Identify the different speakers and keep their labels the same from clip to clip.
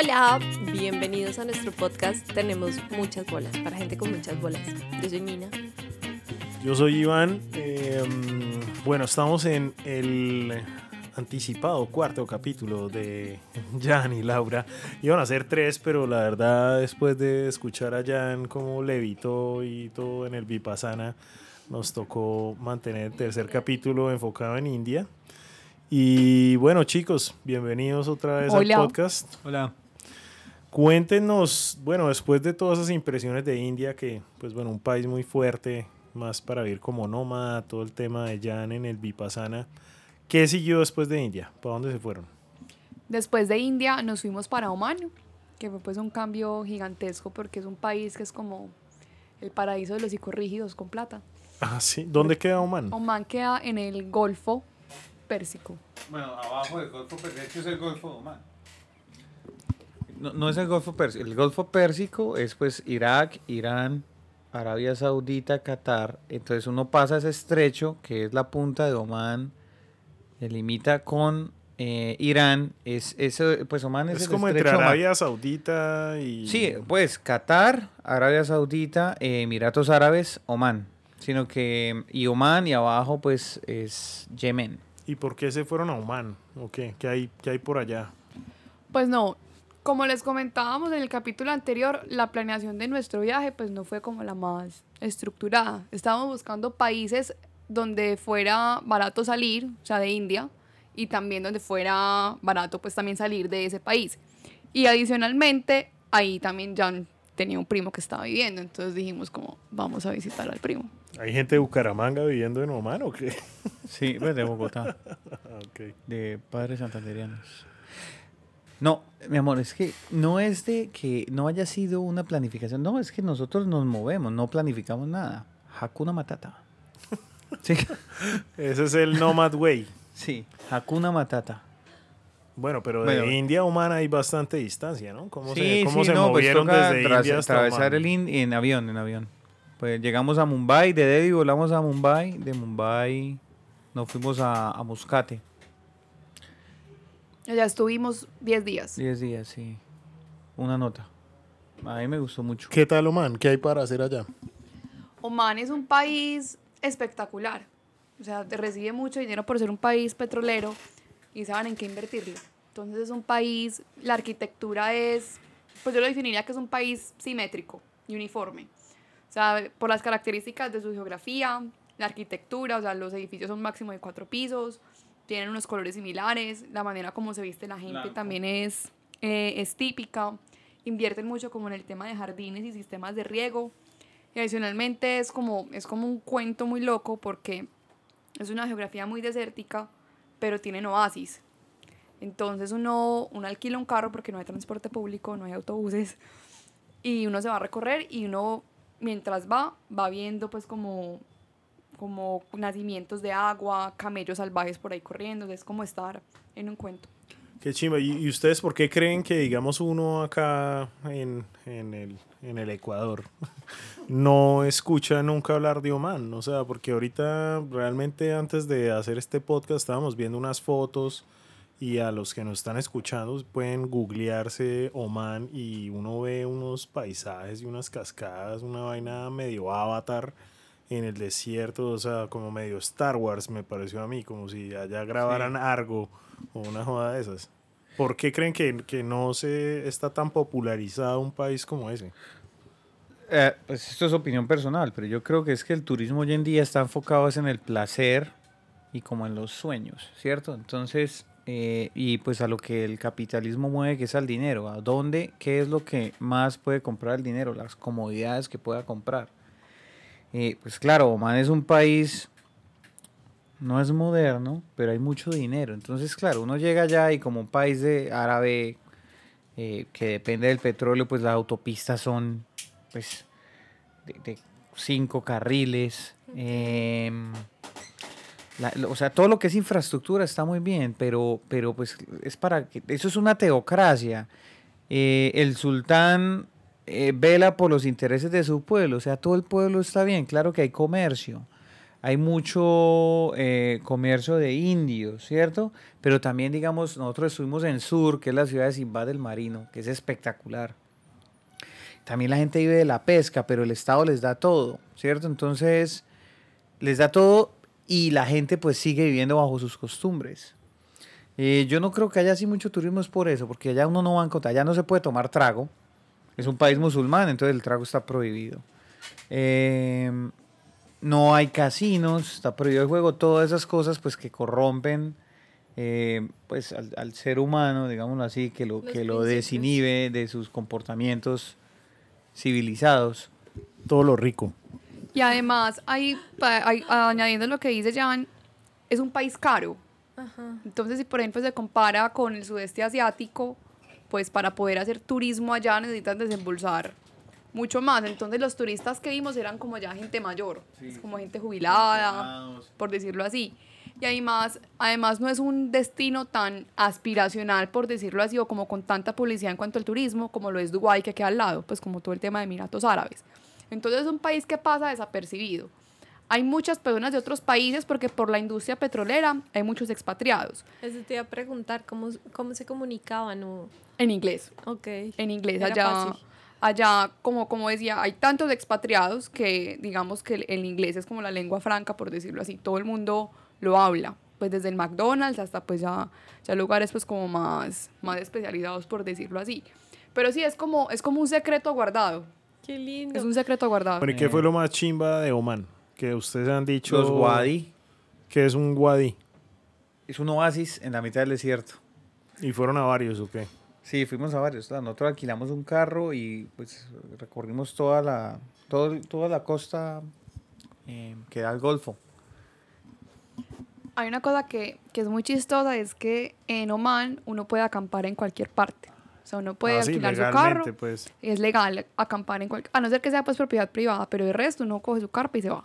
Speaker 1: Hola, bienvenidos a nuestro podcast. Tenemos muchas bolas, para gente con muchas bolas. Yo soy Nina.
Speaker 2: Yo soy Iván. Eh, bueno, estamos en el anticipado cuarto capítulo de Jan y Laura. Iban a ser tres, pero la verdad, después de escuchar a Jan como levitó y todo en el Vipassana, nos tocó mantener el tercer capítulo enfocado en India. Y bueno, chicos, bienvenidos otra vez al podcast.
Speaker 3: Hola.
Speaker 2: Cuéntenos, bueno, después de todas esas impresiones de India, que pues bueno, un país muy fuerte, más para vivir como nómada, todo el tema de Jan en el Vipassana. ¿Qué siguió después de India? ¿Para dónde se fueron?
Speaker 4: Después de India nos fuimos para Oman, que fue pues un cambio gigantesco porque es un país que es como el paraíso de los psicorrígidos con plata.
Speaker 2: Ah, sí. ¿Dónde queda Oman?
Speaker 4: Oman queda en el Golfo Pérsico.
Speaker 3: Bueno, abajo del Golfo Pérsico es el Golfo de Oman. No, no es el Golfo Pérsico. El Golfo Pérsico es pues Irak, Irán, Arabia Saudita, Qatar. Entonces uno pasa ese estrecho que es la punta de Oman, limita con eh, Irán. Es, eso, pues Oman es,
Speaker 2: es como entre Arabia Saudita y.
Speaker 3: Sí, pues Qatar, Arabia Saudita, eh, Emiratos Árabes, Oman. Sino que. Y Oman y abajo pues es Yemen.
Speaker 2: ¿Y por qué se fueron a Oman? ¿O qué? ¿Qué hay, qué hay por allá?
Speaker 4: Pues no, como les comentábamos en el capítulo anterior, la planeación de nuestro viaje pues no fue como la más estructurada. Estábamos buscando países donde fuera barato salir, o sea, de India, y también donde fuera barato pues también salir de ese país. Y adicionalmente, ahí también ya tenía un primo que estaba viviendo, entonces dijimos como, vamos a visitar al primo.
Speaker 2: ¿Hay gente de Bucaramanga viviendo en Oman o qué?
Speaker 3: Sí, pues de Bogotá. okay. De padres santanderianos. No, mi amor, es que no es de que no haya sido una planificación. No, es que nosotros nos movemos, no planificamos nada. Hakuna Matata.
Speaker 2: ¿Sí? Ese es el Nomad Way.
Speaker 3: Sí, Hakuna Matata.
Speaker 2: Bueno, pero de India a Oman hay bastante distancia, ¿no? ¿Cómo se, cómo se pues movieron desde India hasta
Speaker 3: atravesar el en avión, en avión. Pues llegamos a Mumbai, de Delhi volamos a Mumbai, de Mumbai nos fuimos a, a Muscate.
Speaker 4: Ya estuvimos 10 días.
Speaker 3: 10 días, sí. Una nota. A mí me gustó mucho.
Speaker 2: ¿Qué tal Oman? ¿Qué hay para hacer allá?
Speaker 4: Oman es un país espectacular. O sea, te recibe mucho dinero por ser un país petrolero y saben en qué invertirlo. Entonces es un país, la arquitectura es, pues yo lo definiría que es un país simétrico y uniforme. O sea, por las características de su geografía, la arquitectura, o sea, los edificios son máximo de cuatro pisos, tienen unos colores similares, la manera como se viste la gente también es, eh, es típica, invierten mucho como en el tema de jardines y sistemas de riego, y adicionalmente es como, es como un cuento muy loco porque es una geografía muy desértica, pero tienen oasis. Entonces uno, uno alquila un carro porque no hay transporte público, no hay autobuses, y uno se va a recorrer y uno mientras va, va viendo pues como como nacimientos de agua, camellos salvajes por ahí corriendo, es como estar en un cuento.
Speaker 2: Qué chimba. ¿Y ustedes por qué creen que, digamos, uno acá en, en, el, en el Ecuador no escucha nunca hablar de Oman? O sea, porque ahorita realmente antes de hacer este podcast estábamos viendo unas fotos y a los que nos están escuchando pueden googlearse Oman y uno ve unos paisajes y unas cascadas, una vaina medio avatar en el desierto, o sea, como medio Star Wars me pareció a mí, como si allá grabaran algo o una joda de esas. ¿Por qué creen que, que no se está tan popularizado un país como ese?
Speaker 3: Eh, pues esto es opinión personal, pero yo creo que es que el turismo hoy en día está enfocado en el placer y como en los sueños, ¿cierto? Entonces, eh, y pues a lo que el capitalismo mueve, que es al dinero, a dónde, qué es lo que más puede comprar el dinero, las comodidades que pueda comprar. Eh, pues claro, Oman es un país, no es moderno, pero hay mucho dinero. Entonces, claro, uno llega allá y como un país de árabe eh, que depende del petróleo, pues las autopistas son pues de, cinco carriles. Em, o sea, todo lo que es infraestructura está muy bien, pero, pero pues es para que, eso es una teocracia. Eh, el sultán eh, vela por los intereses de su pueblo, o sea, todo el pueblo está bien, claro que hay comercio, hay mucho eh, comercio de indios, ¿cierto? Pero también, digamos, nosotros estuvimos en Sur, que es la ciudad de Simba del Marino, que es espectacular. También la gente vive de la pesca, pero el Estado les da todo, ¿cierto? Entonces, les da todo y la gente pues sigue viviendo bajo sus costumbres. Eh, yo no creo que haya así mucho turismo es por eso, porque allá uno no va a encontrar, allá no se puede tomar trago. Es un país musulmán, entonces el trago está prohibido. Eh, no hay casinos, está prohibido el juego, todas esas cosas pues que corrompen eh, pues al, ser humano, digámoslo así, que lo, que lo desinhibe de sus comportamientos civilizados.
Speaker 2: Todo lo rico.
Speaker 4: Y además, hay, añadiendo lo que dice Jan, es un país caro. Entonces, si por ejemplo se compara con el sudeste asiático, pues para poder hacer turismo allá necesitan desembolsar mucho más. Entonces los turistas que vimos eran como ya gente mayor, como gente jubilada, por decirlo así. Y además, además no es un destino tan aspiracional, por decirlo así, o como con tanta publicidad en cuanto al turismo, como lo es Dubái, que queda al lado, pues como todo el tema de Emiratos Árabes. Entonces es un país que pasa desapercibido. Hay muchas personas de otros países porque por la industria petrolera hay muchos expatriados.
Speaker 1: Eso te iba a preguntar, ¿cómo, cómo se comunicaban? O...
Speaker 4: En inglés.
Speaker 1: Ok.
Speaker 4: En inglés, allá allá, como, como decía, hay tantos expatriados que digamos que el, inglés es como la lengua franca, por decirlo así, todo el mundo lo habla, pues desde el McDonald's hasta pues ya, ya lugares pues como más, más especializados, por decirlo así. Pero sí, es como, es como un secreto guardado.
Speaker 1: Qué lindo.
Speaker 4: Es un secreto guardado.
Speaker 2: ¿y qué fue lo más chimba de Oman? Que ustedes han dicho...
Speaker 3: Los wadi.
Speaker 2: ¿Qué es un wadi?
Speaker 3: Es un oasis en la mitad del desierto.
Speaker 2: ¿Y fueron a varios o qué?
Speaker 3: Sí, fuimos a varios. Nosotros alquilamos un carro y pues recorrimos toda la, todo, toda la costa eh, que da al Golfo.
Speaker 4: Hay una cosa que, que, es muy chistosa, es que en Oman uno puede acampar en cualquier parte. O sea, uno puede ah, alquilar su carro. Pues. Es legal acampar en cualquier... A no ser que sea pues propiedad privada, pero el resto uno coge su carpa y se va.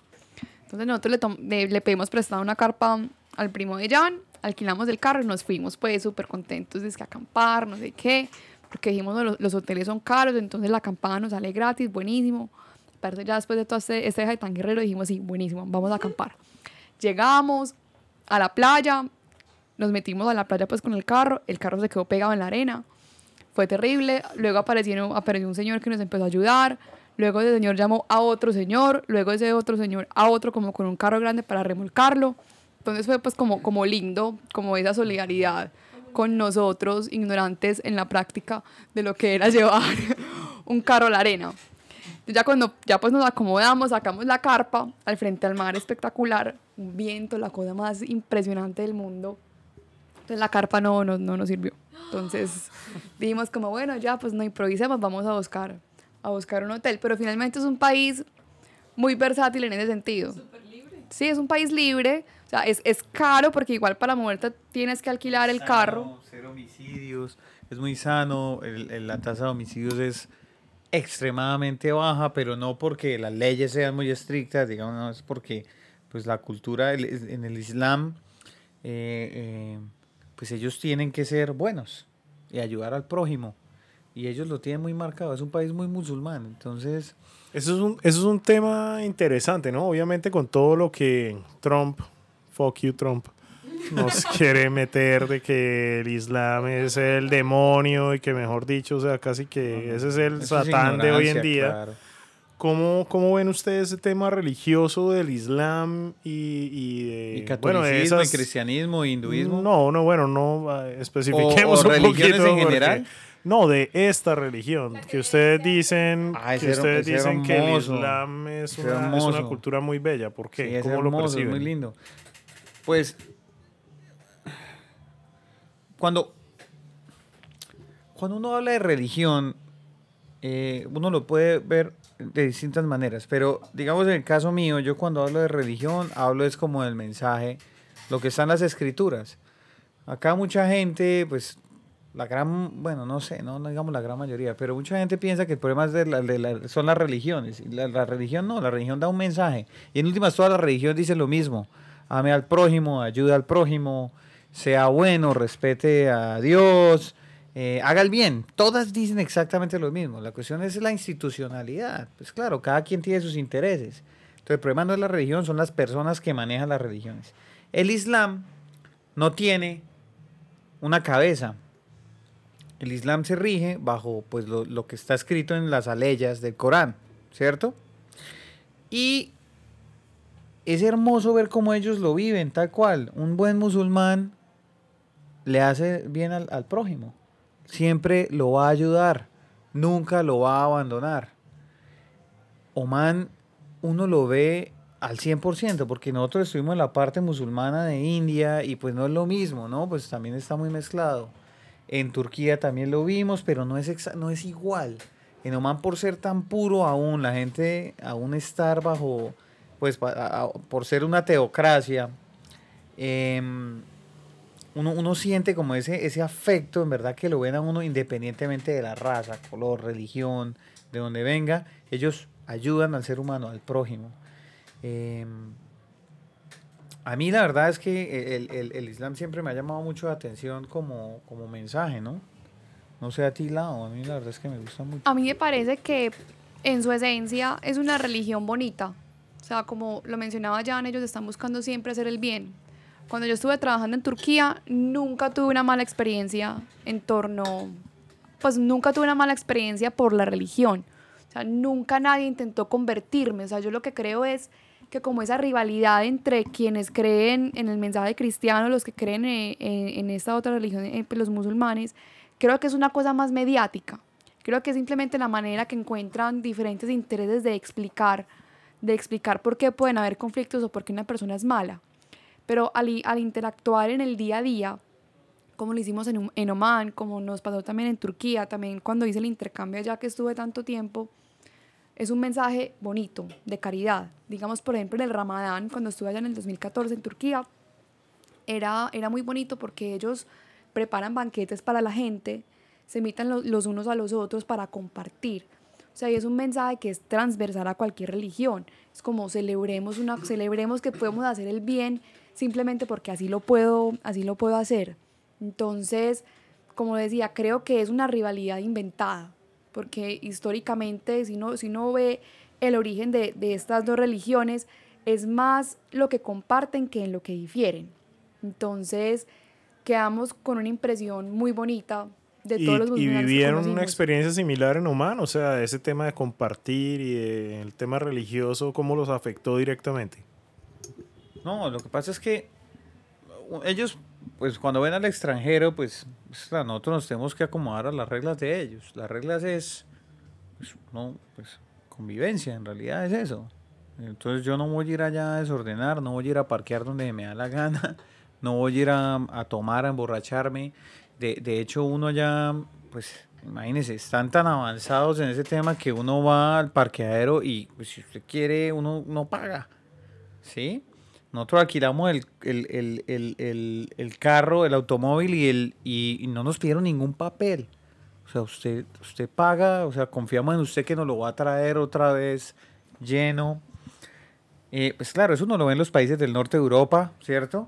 Speaker 4: Entonces nosotros le, le pedimos prestada una carpa al primo de Jan alquilamos el carro y nos fuimos pues súper contentos de acampar, no sé qué, porque dijimos los, los, hoteles son caros, entonces la acampada nos sale gratis, buenísimo. Pero ya después de todo este, este viaje tan guerrero dijimos, sí, buenísimo, vamos a acampar. Llegamos a la playa, nos metimos a la playa pues con el carro, el carro se quedó pegado en la arena, fue terrible, luego apareció, apareció un señor que nos empezó a ayudar, luego ese señor llamó a otro señor, luego ese otro señor a otro como con un carro grande para remolcarlo, entonces fue pues como, como lindo, como esa solidaridad con nosotros, ignorantes en la práctica de lo que era llevar un carro a la arena. Ya cuando ya pues nos acomodamos, sacamos la carpa al frente al mar espectacular, un viento, la cosa más impresionante del mundo. Entonces la carpa no, no, no nos sirvió. Entonces dijimos como, bueno, ya pues no improvisemos, vamos a buscar, a buscar un hotel. Pero finalmente es un país muy versátil en ese sentido. Sí, es un país libre, sea, es, es caro porque igual para moverte tienes que alquilar el carro.
Speaker 3: Cero homicidios, es muy sano, el, la tasa de homicidios es extremadamente baja, pero no porque las leyes sean muy estrictas, digamos, no, es porque pues la cultura en el Islam, eh, eh, pues ellos tienen que ser buenos y ayudar al prójimo. Y ellos lo tienen muy marcado, es un país muy musulmán, entonces...
Speaker 2: Eso es un, eso es un tema interesante, ¿no? Obviamente con todo lo que Trump fuck you Trump, nos quiere meter de que el Islam es el demonio y que mejor dicho, o sea, casi que ese es el satán de hoy en día. ¿Cómo, ¿Cómo, ven ustedes ese tema religioso del Islam y, y de...
Speaker 3: ¿Y catolicismo, y cristianismo, y hinduismo?
Speaker 2: No, no, bueno, no ah, especifiquemos
Speaker 3: o, religiones en general.
Speaker 2: No, de esta religión, que ustedes dicen, ah, que, ustedes dicen que el Islam es una, es una, cultura muy bella. ¿Por qué?
Speaker 3: ¿Cómo lo perciben? Es muy lindo. Pues cuando, cuando uno habla de religión, eh, uno lo puede ver de distintas maneras, pero digamos en el caso mío, yo cuando hablo de religión, hablo es como del mensaje, lo que están las escrituras. Acá mucha gente, pues la gran, bueno, no sé, no, digamos la gran mayoría, pero mucha gente piensa que el problema es de la, son las religiones. La, la, religión no, la religión da un mensaje. Y en últimas, todas las religiones dicen lo mismo ame al prójimo, ayude al prójimo, sea bueno, respete a Dios, eh, haga el bien. Todas dicen exactamente lo mismo. La cuestión es la institucionalidad. Pues claro, cada quien tiene sus intereses. Entonces el problema no es la religión, son las personas que manejan las religiones. El Islam no tiene una cabeza. El Islam se rige bajo pues, lo, lo que está escrito en las aleyas del Corán, ¿cierto? Y es hermoso ver cómo ellos lo viven, tal cual. Un buen musulmán le hace bien al, al prójimo. Siempre lo va a ayudar. Nunca lo va a abandonar. Oman, uno lo ve al 100%, porque nosotros estuvimos en la parte musulmana de India y pues no es lo mismo, ¿no? Pues también está muy mezclado. En Turquía también lo vimos, pero no es, no es igual. En Oman, por ser tan puro aún, la gente aún estar bajo, pues a- por ser una teocracia, em, uno, uno siente como ese, ese afecto, en verdad, que lo ven a uno independientemente de la raza, color, religión, de donde venga. Ellos ayudan al ser humano, al prójimo. Em, a mí la verdad es que el, el- el Islam siempre me ha llamado mucho la atención como, como mensaje, ¿no? No sé a ti, Lao, a mí la verdad es que me gusta mucho.
Speaker 4: A mí me parece que en su esencia es una religión bonita. O sea, como lo mencionaba Jan, ellos están buscando siempre hacer el bien. Cuando yo estuve trabajando en Turquía, nunca tuve una mala experiencia en torno, pues nunca tuve una mala experiencia por la religión. O sea, nunca nadie intentó convertirme. O sea, yo lo que creo es que como esa rivalidad entre quienes creen en el mensaje cristiano, los que creen en, en esta otra religión, eh, los musulmanes, creo que es una cosa más mediática. Creo que es simplemente la manera que encuentran diferentes intereses de explicar, de explicar por qué pueden haber conflictos o por qué una persona es mala. Pero al, interactuar en el día a día, como lo hicimos en, en Oman, como nos pasó también en Turquía, también cuando hice el intercambio allá que estuve tanto tiempo, es un mensaje bonito, de caridad. Digamos, por ejemplo, en el Ramadán, cuando estuve allá en el 2014 en Turquía, era, era muy bonito porque ellos preparan banquetes para la gente, se invitan lo- los unos a los otros para compartir. O sea, y es un mensaje que es transversal a cualquier religión. Es como celebremos, una, celebremos que podemos hacer el bien simplemente porque así lo puedo, así lo puedo hacer. Entonces, como decía, creo que es una rivalidad inventada, porque históricamente, si uno, si uno ve el origen de, de estas dos religiones, es más lo que comparten que en lo que difieren. Entonces, quedamos con una impresión muy bonita de
Speaker 2: Y,
Speaker 4: todos los
Speaker 2: y
Speaker 4: musulmanes que
Speaker 2: vivieron una experiencia similar en Oman, o sea, ese tema de compartir y de- el tema religioso, ¿cómo los afectó directamente?
Speaker 3: No, lo que pasa es que ellos, pues cuando ven al extranjero, pues, pues, nosotros nos tenemos que acomodar a las reglas de ellos. Las reglas es, pues, no, pues, convivencia, en realidad es eso. Entonces yo no voy a ir allá a desordenar, no voy a ir a parquear donde me da la gana, no voy a ir a, a tomar, a emborracharme. De, de hecho, uno allá, pues, imagínense, están tan avanzados en ese tema que uno va al parqueadero y, pues, si usted quiere, uno no paga. ¿Sí? Nosotros alquilamos el, el, el, el, carro, el automóvil y, el, y no nos pidieron ningún papel. O sea, usted, usted paga, o sea, confiamos en usted que nos lo va a traer otra vez lleno. Eh, pues claro, eso uno lo ve en los países del norte de Europa, ¿cierto?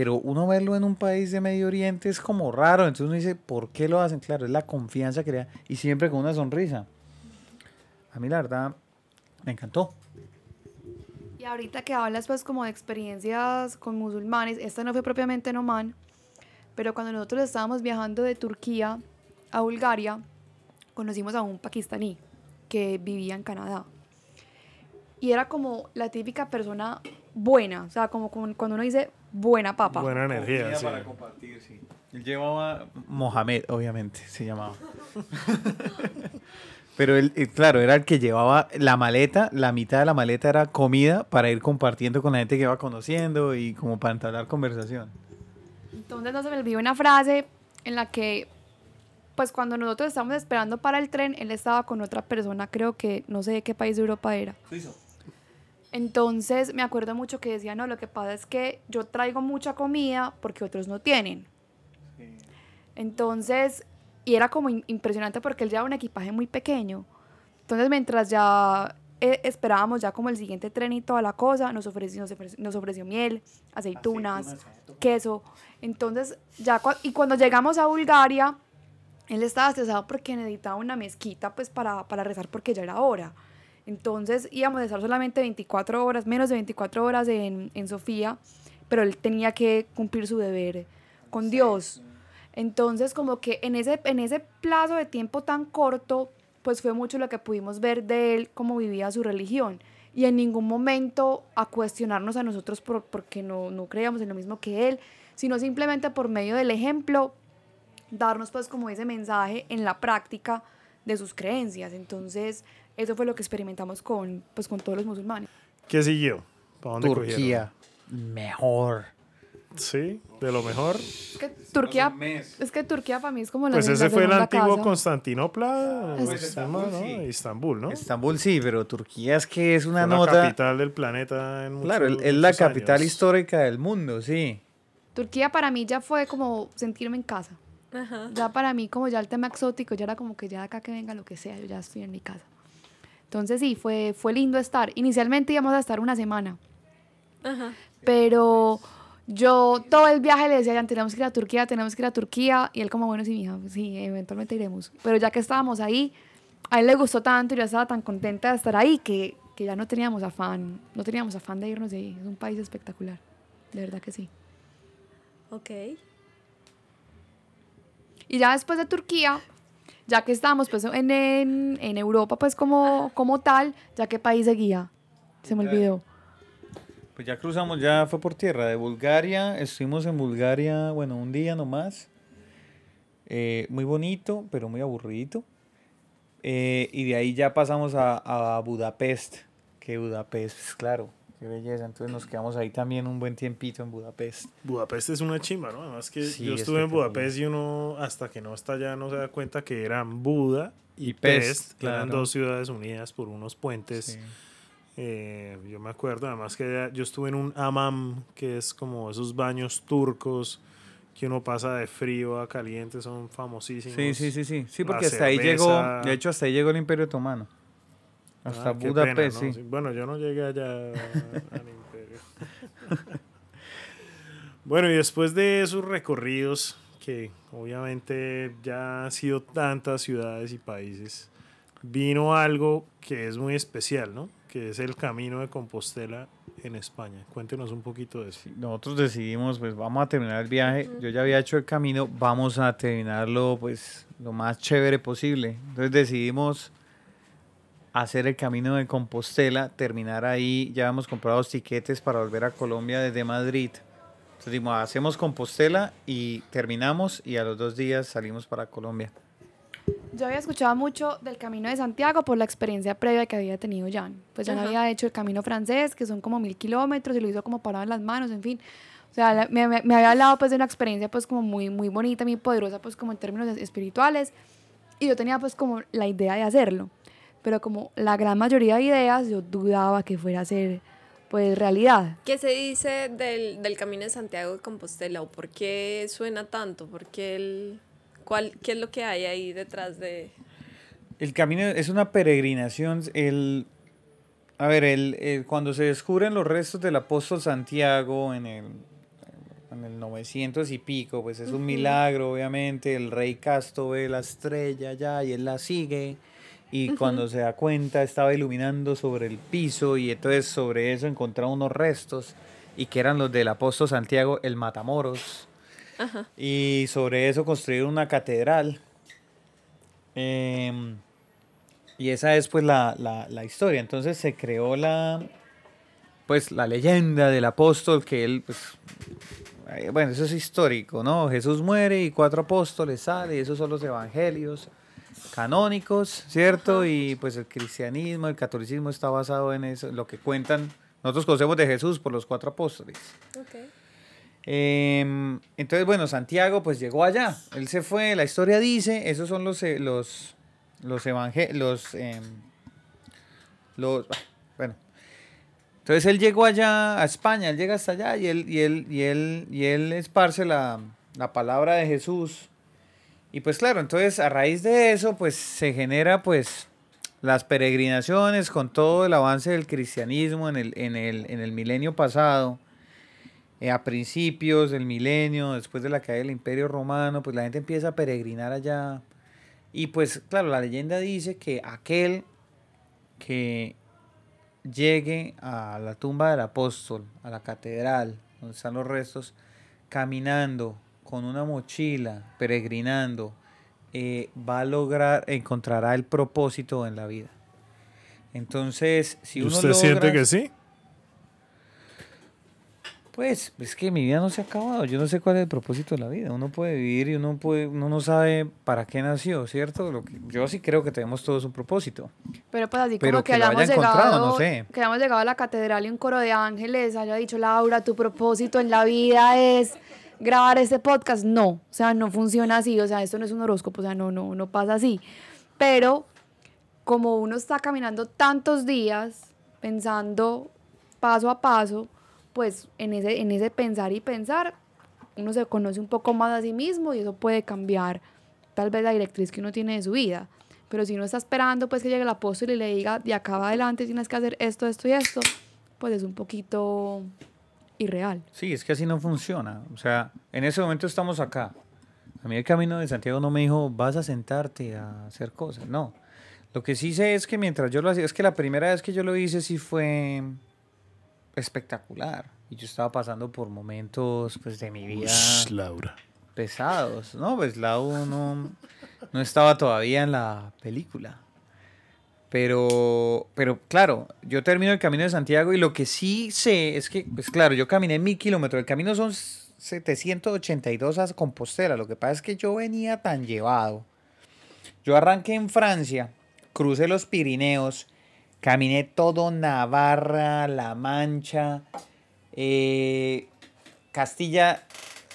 Speaker 3: Pero uno verlo en un país de Medio Oriente es como raro. Entonces uno dice, ¿por qué lo hacen? Claro, es la confianza que le da. Y siempre con una sonrisa. A mí la verdad me encantó.
Speaker 4: Y ahorita que hablas pues como de experiencias con musulmanes, esta no fue propiamente en Oman, pero cuando nosotros estábamos viajando de Turquía a Bulgaria, conocimos a un pakistaní que vivía en Canadá. Y era como la típica persona buena, o sea, como con- cuando uno dice buena papa.
Speaker 2: Buena energía, sí.
Speaker 3: para compartir, sí. Él llevaba Mohamed, obviamente, se llamaba. Pero él, eh, claro, era el que llevaba la maleta, la mitad de la maleta era comida para ir compartiendo con la gente que iba conociendo y como para entablar conversación.
Speaker 4: Entonces no se me olvidó una frase en la que, pues cuando nosotros estábamos esperando para el tren, él estaba con otra persona, creo que no sé de qué país de Europa era. Entonces me acuerdo mucho que decía, no, lo que pasa es que yo traigo mucha comida porque otros no tienen. Entonces, y era como im- impresionante porque él llevaba un equipaje muy pequeño. Entonces, mientras ya eh, esperábamos ya como el siguiente tren y toda la cosa, nos ofreció, nos ofreció, nos ofreció miel, aceitunas, queso. Entonces, ya y cuando llegamos a Bulgaria, él estaba estresado porque necesitaba una mezquita pues para, para rezar porque ya era hora. Entonces íbamos a estar solamente 24 horas, menos de 24 horas en, en Sofía, pero él tenía que cumplir su deber con Dios. Entonces como que en ese, en ese plazo de tiempo tan corto, pues fue mucho lo que pudimos ver de él, cómo vivía su religión. Y en ningún momento a cuestionarnos a nosotros por, porque no, no creíamos en lo mismo que él, sino simplemente por medio del ejemplo, darnos pues como ese mensaje en la práctica de sus creencias. Entonces, eso fue lo que experimentamos con, pues, con todos los musulmanes.
Speaker 2: ¿Qué siguió? ¿Para dónde cogieron?
Speaker 3: Turquía. Mejor.
Speaker 2: Sí, de lo mejor.
Speaker 4: Es que Turquía, es que Turquía para mí es como la
Speaker 2: Pues ese fue el antiguo
Speaker 4: casa.
Speaker 2: Constantinopla,
Speaker 4: Pues
Speaker 2: o
Speaker 3: Estambul,
Speaker 2: ¿no?
Speaker 3: sí.
Speaker 2: Estambul, ¿no?
Speaker 3: Estambul sí, pero Turquía es que es una
Speaker 2: Fue la
Speaker 3: nota.
Speaker 2: capital del planeta en
Speaker 3: Claro,
Speaker 2: muchos-
Speaker 3: es la capital
Speaker 2: años.
Speaker 3: histórica del mundo, sí.
Speaker 4: Turquía para mí ya fue como sentirme en casa.
Speaker 1: Ajá.
Speaker 4: Ya para mí como ya el tema exótico, ya era como que ya de acá que venga lo que sea, yo ya estoy en mi casa. Entonces sí, fue, fue lindo estar. Inicialmente íbamos a estar una semana,
Speaker 1: Ajá.
Speaker 4: pero yo todo el viaje le decía, ya tenemos que ir a Turquía, tenemos que ir a Turquía, y él como, bueno, sí, mija, sí, eventualmente iremos. Pero ya que estábamos ahí, a él le gustó tanto y yo estaba tan contenta de estar ahí que, que ya no teníamos afán, no teníamos afán de irnos de ahí. Es un país espectacular, de verdad que sí.
Speaker 1: Ok.
Speaker 4: Y ya después de Turquía, ya que estábamos pues en, en, en Europa pues como, como tal, ya qué país seguía, se me olvidó.
Speaker 3: Pues ya cruzamos, ya fue por tierra de Bulgaria. Estuvimos en Bulgaria, bueno, un día nomás. Eh, muy bonito, pero muy aburrido. Eh, y de ahí ya pasamos a, a Budapest. Que Budapest, pues, claro, qué belleza. Entonces nos quedamos ahí también un buen tiempito en Budapest.
Speaker 2: Budapest es una chimba, ¿no? Además que
Speaker 3: Sí,
Speaker 2: yo estuve en
Speaker 3: espectacular.
Speaker 2: Budapest y uno, hasta que no está allá, no se da cuenta que eran Buda y,
Speaker 3: Y
Speaker 2: Pest,
Speaker 3: Pest,
Speaker 2: que eran
Speaker 3: claro.
Speaker 2: dos ciudades unidas por unos puentes.
Speaker 3: Sí.
Speaker 2: Eh, yo me acuerdo, además que ya- yo estuve en un hammam, que es como esos baños turcos que uno pasa de frío a caliente, son famosísimos.
Speaker 3: Sí, sí, sí, sí. Sí,
Speaker 2: La
Speaker 3: porque hasta ahí llegó,
Speaker 2: cerveza.
Speaker 3: de hecho, hasta ahí llegó el Imperio Otomano. Hasta
Speaker 2: Ah,
Speaker 3: Budapest,
Speaker 2: pena, ¿no?
Speaker 3: sí.
Speaker 2: Bueno, yo no llegué allá al imperio. bueno, y después de esos recorridos, que obviamente ya han sido tantas ciudades y países, vino algo que es muy especial, ¿no? Que es el Camino de Compostela en España. Cuéntenos un poquito de eso.
Speaker 3: Nosotros decidimos, pues vamos a terminar el viaje. Yo ya había hecho el camino, vamos a terminarlo, pues, lo más chévere posible. Entonces decidimos hacer el camino de Compostela, terminar ahí. Ya habíamos comprado los tiquetes para volver a Colombia desde Madrid. Entonces dijimos, hacemos Compostela y terminamos y a los dos días salimos para Colombia.
Speaker 4: Yo había escuchado mucho del Camino de Santiago por la experiencia previa que había tenido Jan. Pues Jan
Speaker 1: Ajá.
Speaker 4: había hecho el Camino francés, que son como mil kilómetros, y lo hizo como parado en las manos, en fin. O sea, la- me, me- me había hablado pues de una experiencia pues como muy, muy bonita, muy poderosa pues como en términos es- espirituales. Y yo tenía pues como la idea de hacerlo. Pero como la gran mayoría de ideas, yo dudaba que fuera a ser pues realidad.
Speaker 1: ¿Qué se dice del, del Camino de Santiago de Compostela? ¿O por qué suena tanto? ¿Por qué, el, cuál, qué es lo que hay ahí detrás de...?
Speaker 3: El camino es una peregrinación. El, a ver, el, el- cuando se descubren los restos del apóstol Santiago en el, en el 900 y pico, pues es un milagro, obviamente. El rey Casto ve la estrella ya y él la sigue. Y cuando se da cuenta, estaba iluminando sobre el piso y entonces sobre eso encontraba unos restos y que eran los del apóstol Santiago, el Matamoros. Y sobre eso construyeron una catedral. Em, y esa es pues la, la- la historia. Entonces se creó la pues la leyenda del apóstol que él pues eh, bueno, eso es histórico, ¿no? Jesús muere y cuatro apóstoles salen, y esos son los evangelios canónicos, ¿cierto? Y pues el cristianismo, el catolicismo está basado en eso, lo que cuentan. Nosotros conocemos de Jesús por los cuatro apóstoles. Em, entonces, bueno, Santiago pues llegó allá. Él se fue, la historia dice, esos son los, eh, los, los evangelios, los, em, los, ah, bueno. Entonces él llegó allá a España, él llega hasta allá y él, y él, y él, y él esparce la, la palabra de Jesús. Y pues claro, entonces a raíz de eso pues se genera pues las peregrinaciones con todo el avance del cristianismo en el, en el, en el milenio pasado eh, a principios del milenio, después de la caída del Imperio Romano, pues la gente empieza a peregrinar allá. Y pues, claro, la leyenda dice que aquel que llegue a la tumba del apóstol, a la catedral, donde están los restos, caminando con una mochila, peregrinando, eh, va a lograr, encontrará el propósito en la vida. Entonces, si
Speaker 2: ¿Y
Speaker 3: uno
Speaker 2: ¿Usted siente que sí?
Speaker 3: Pues es que mi vida no se ha acabado. Yo no sé cuál es el propósito de la vida. Uno puede vivir y uno puede, uno no sabe para qué nació, ¿cierto? Lo que, yo sí creo que tenemos todos un propósito.
Speaker 4: Pero pues así
Speaker 3: Pero
Speaker 4: como que,
Speaker 3: que
Speaker 4: hayamos
Speaker 3: haya encontrado,
Speaker 4: llegado,
Speaker 3: no sé.
Speaker 4: que hayamos llegado a la catedral y un coro de ángeles haya dicho, Laura, tu propósito en la vida es grabar este podcast. No, o sea, no funciona así, o sea, esto no es un horóscopo, o sea, no, no, no pasa así. Pero como uno está caminando tantos días, pensando paso a paso, pues en ese, en ese pensar y pensar, uno se conoce un poco más a sí mismo y eso puede cambiar tal vez la directriz que uno tiene de su vida. Pero si uno está esperando pues que llegue el apóstol y le diga, de acá adelante tienes que hacer esto, esto y esto, pues es un poquito irreal.
Speaker 3: Sí, es que así no funciona. O sea, en ese momento estamos acá. A mí el camino de Santiago no me dijo, vas a sentarte a hacer cosas. No. Lo que sí sé es que mientras yo lo hacía, es que la primera vez que yo lo hice sí fue espectacular. Y yo estaba pasando por momentos pues, de mi vida
Speaker 2: Ush, Laura.
Speaker 3: pesados. No, pues Lau no, no estaba todavía en la película. Pero, pero claro, yo termino el camino de Santiago y lo que sí sé es que, pues claro, yo caminé mil kilómetros. El camino son 782 a Compostela. Lo que pasa es que yo venía tan llevado. Yo arranqué en Francia, crucé los Pirineos, caminé todo Navarra, La Mancha, eh, Castilla,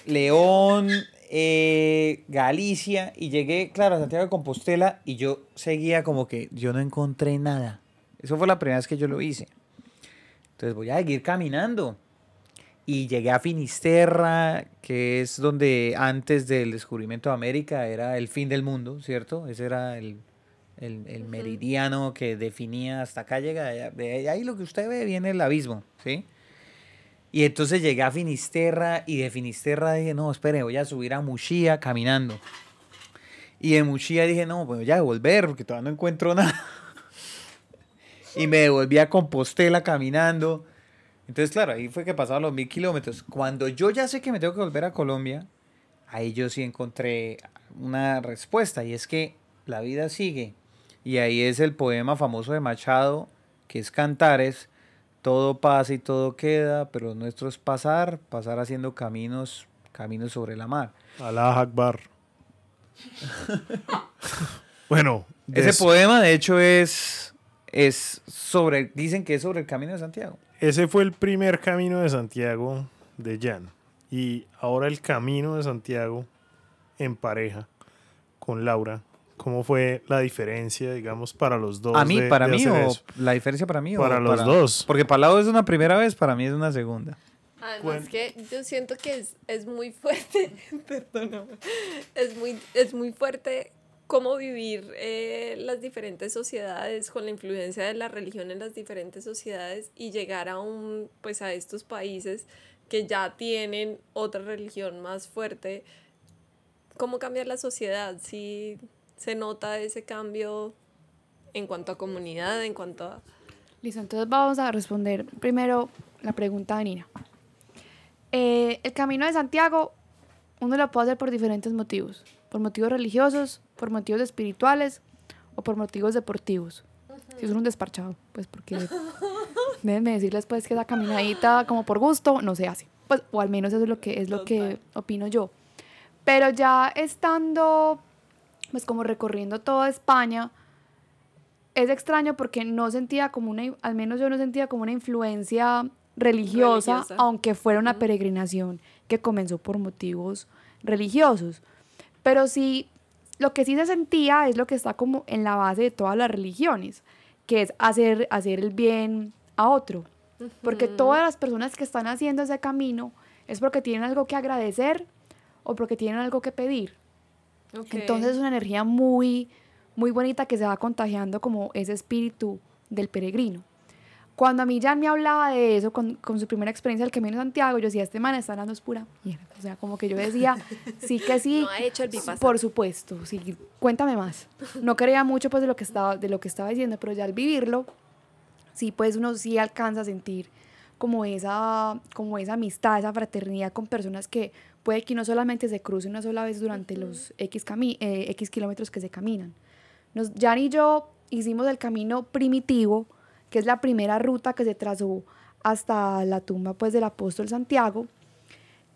Speaker 3: León, eh, Galicia y llegué, claro, a Santiago de Compostela y yo seguía como que yo no encontré nada. Eso fue la primera vez que yo lo hice. Entonces voy a seguir caminando. Y llegué a Finisterra, que es donde antes del descubrimiento de América era el fin del mundo, ¿cierto? Ese era el, el- el meridiano que definía hasta acá llega. De ahí lo que usted ve viene el abismo, ¿sí? Y entonces llegué a Finisterra y de Finisterra dije, no, espere, voy a subir a Muxía caminando. Y de Muxía dije, no, pues voy a devolver porque todavía no encuentro nada. y me devolví a Compostela caminando. Entonces, claro, ahí fue que pasaban los mil kilómetros. Cuando yo ya sé que me tengo que volver a Colombia, ahí yo sí encontré una respuesta y es que la vida sigue. Y ahí es el poema famoso de Machado, que es Cantares, todo pasa y todo queda, pero nuestro es pasar, pasar haciendo caminos, caminos sobre la mar.
Speaker 2: Alá Akbar. bueno,
Speaker 3: Ese poema, de hecho, es, es sobre, dicen que es sobre el camino de Santiago.
Speaker 2: ese fue el primer camino de Santiago de Jan. Y ahora el camino de Santiago en pareja con Laura. ¿Cómo fue la diferencia, digamos, para los dos?
Speaker 3: A mí,
Speaker 2: de-
Speaker 3: para
Speaker 2: de
Speaker 3: mí, o
Speaker 2: eso?
Speaker 3: la diferencia para mí, o
Speaker 2: Para los dos.
Speaker 3: Porque para Lau es una primera vez, para mí es una segunda.
Speaker 1: Además
Speaker 2: Cuen-
Speaker 1: que yo siento que es, es muy fuerte, perdóname, es muy, es muy fuerte cómo vivir eh, las diferentes sociedades con la influencia de la religión en las diferentes sociedades y llegar a un, pues a estos países que ya tienen otra religión más fuerte. ¿Cómo cambia la sociedad? Si se nota ese cambio en cuanto a comunidad, en cuanto a...
Speaker 4: Listo, entonces vamos a responder primero la pregunta de Nina. Eh, el camino de Santiago uno lo puede hacer por diferentes motivos, por motivos religiosos, por motivos espirituales o por motivos deportivos. Si es un desparchado, pues porque déjenme decirles pues que esa caminadita como por gusto no se hace. Pues, o al menos eso es lo que es lo que opino yo. Pero ya estando pues como recorriendo toda España, es extraño porque no sentía como una, al menos yo no sentía como una influencia religiosa,
Speaker 1: Religiosa.
Speaker 4: aunque fuera una peregrinación que comenzó por motivos religiosos. Pero sí, lo que sí se sentía es lo que está como en la base de todas las religiones, que es hacer, hacer el bien a otro. Porque todas las personas que están haciendo ese camino es porque tienen algo que agradecer o porque tienen algo que pedir. Entonces es una energía muy, muy bonita que se va contagiando como ese espíritu del peregrino. Cuando a mí Jan me hablaba de eso, con, con su primera experiencia del Camino de Santiago, yo decía, este man está hablando es pura mierda. O sea, como que yo decía, sí que sí.
Speaker 1: No ha hecho el Vipassana.
Speaker 4: Por supuesto, sí, cuéntame más. No creía mucho pues de lo que estaba, de lo que estaba diciendo, pero ya al vivirlo, sí, pues uno sí alcanza a sentir como esa, como esa amistad, esa fraternidad con personas que puede que no solamente se cruce una sola vez durante los X, cami eh, X kilómetros que se caminan. Nos, Jan y yo hicimos el camino primitivo, que es la primera ruta que se trazó hasta la tumba pues del apóstol Santiago.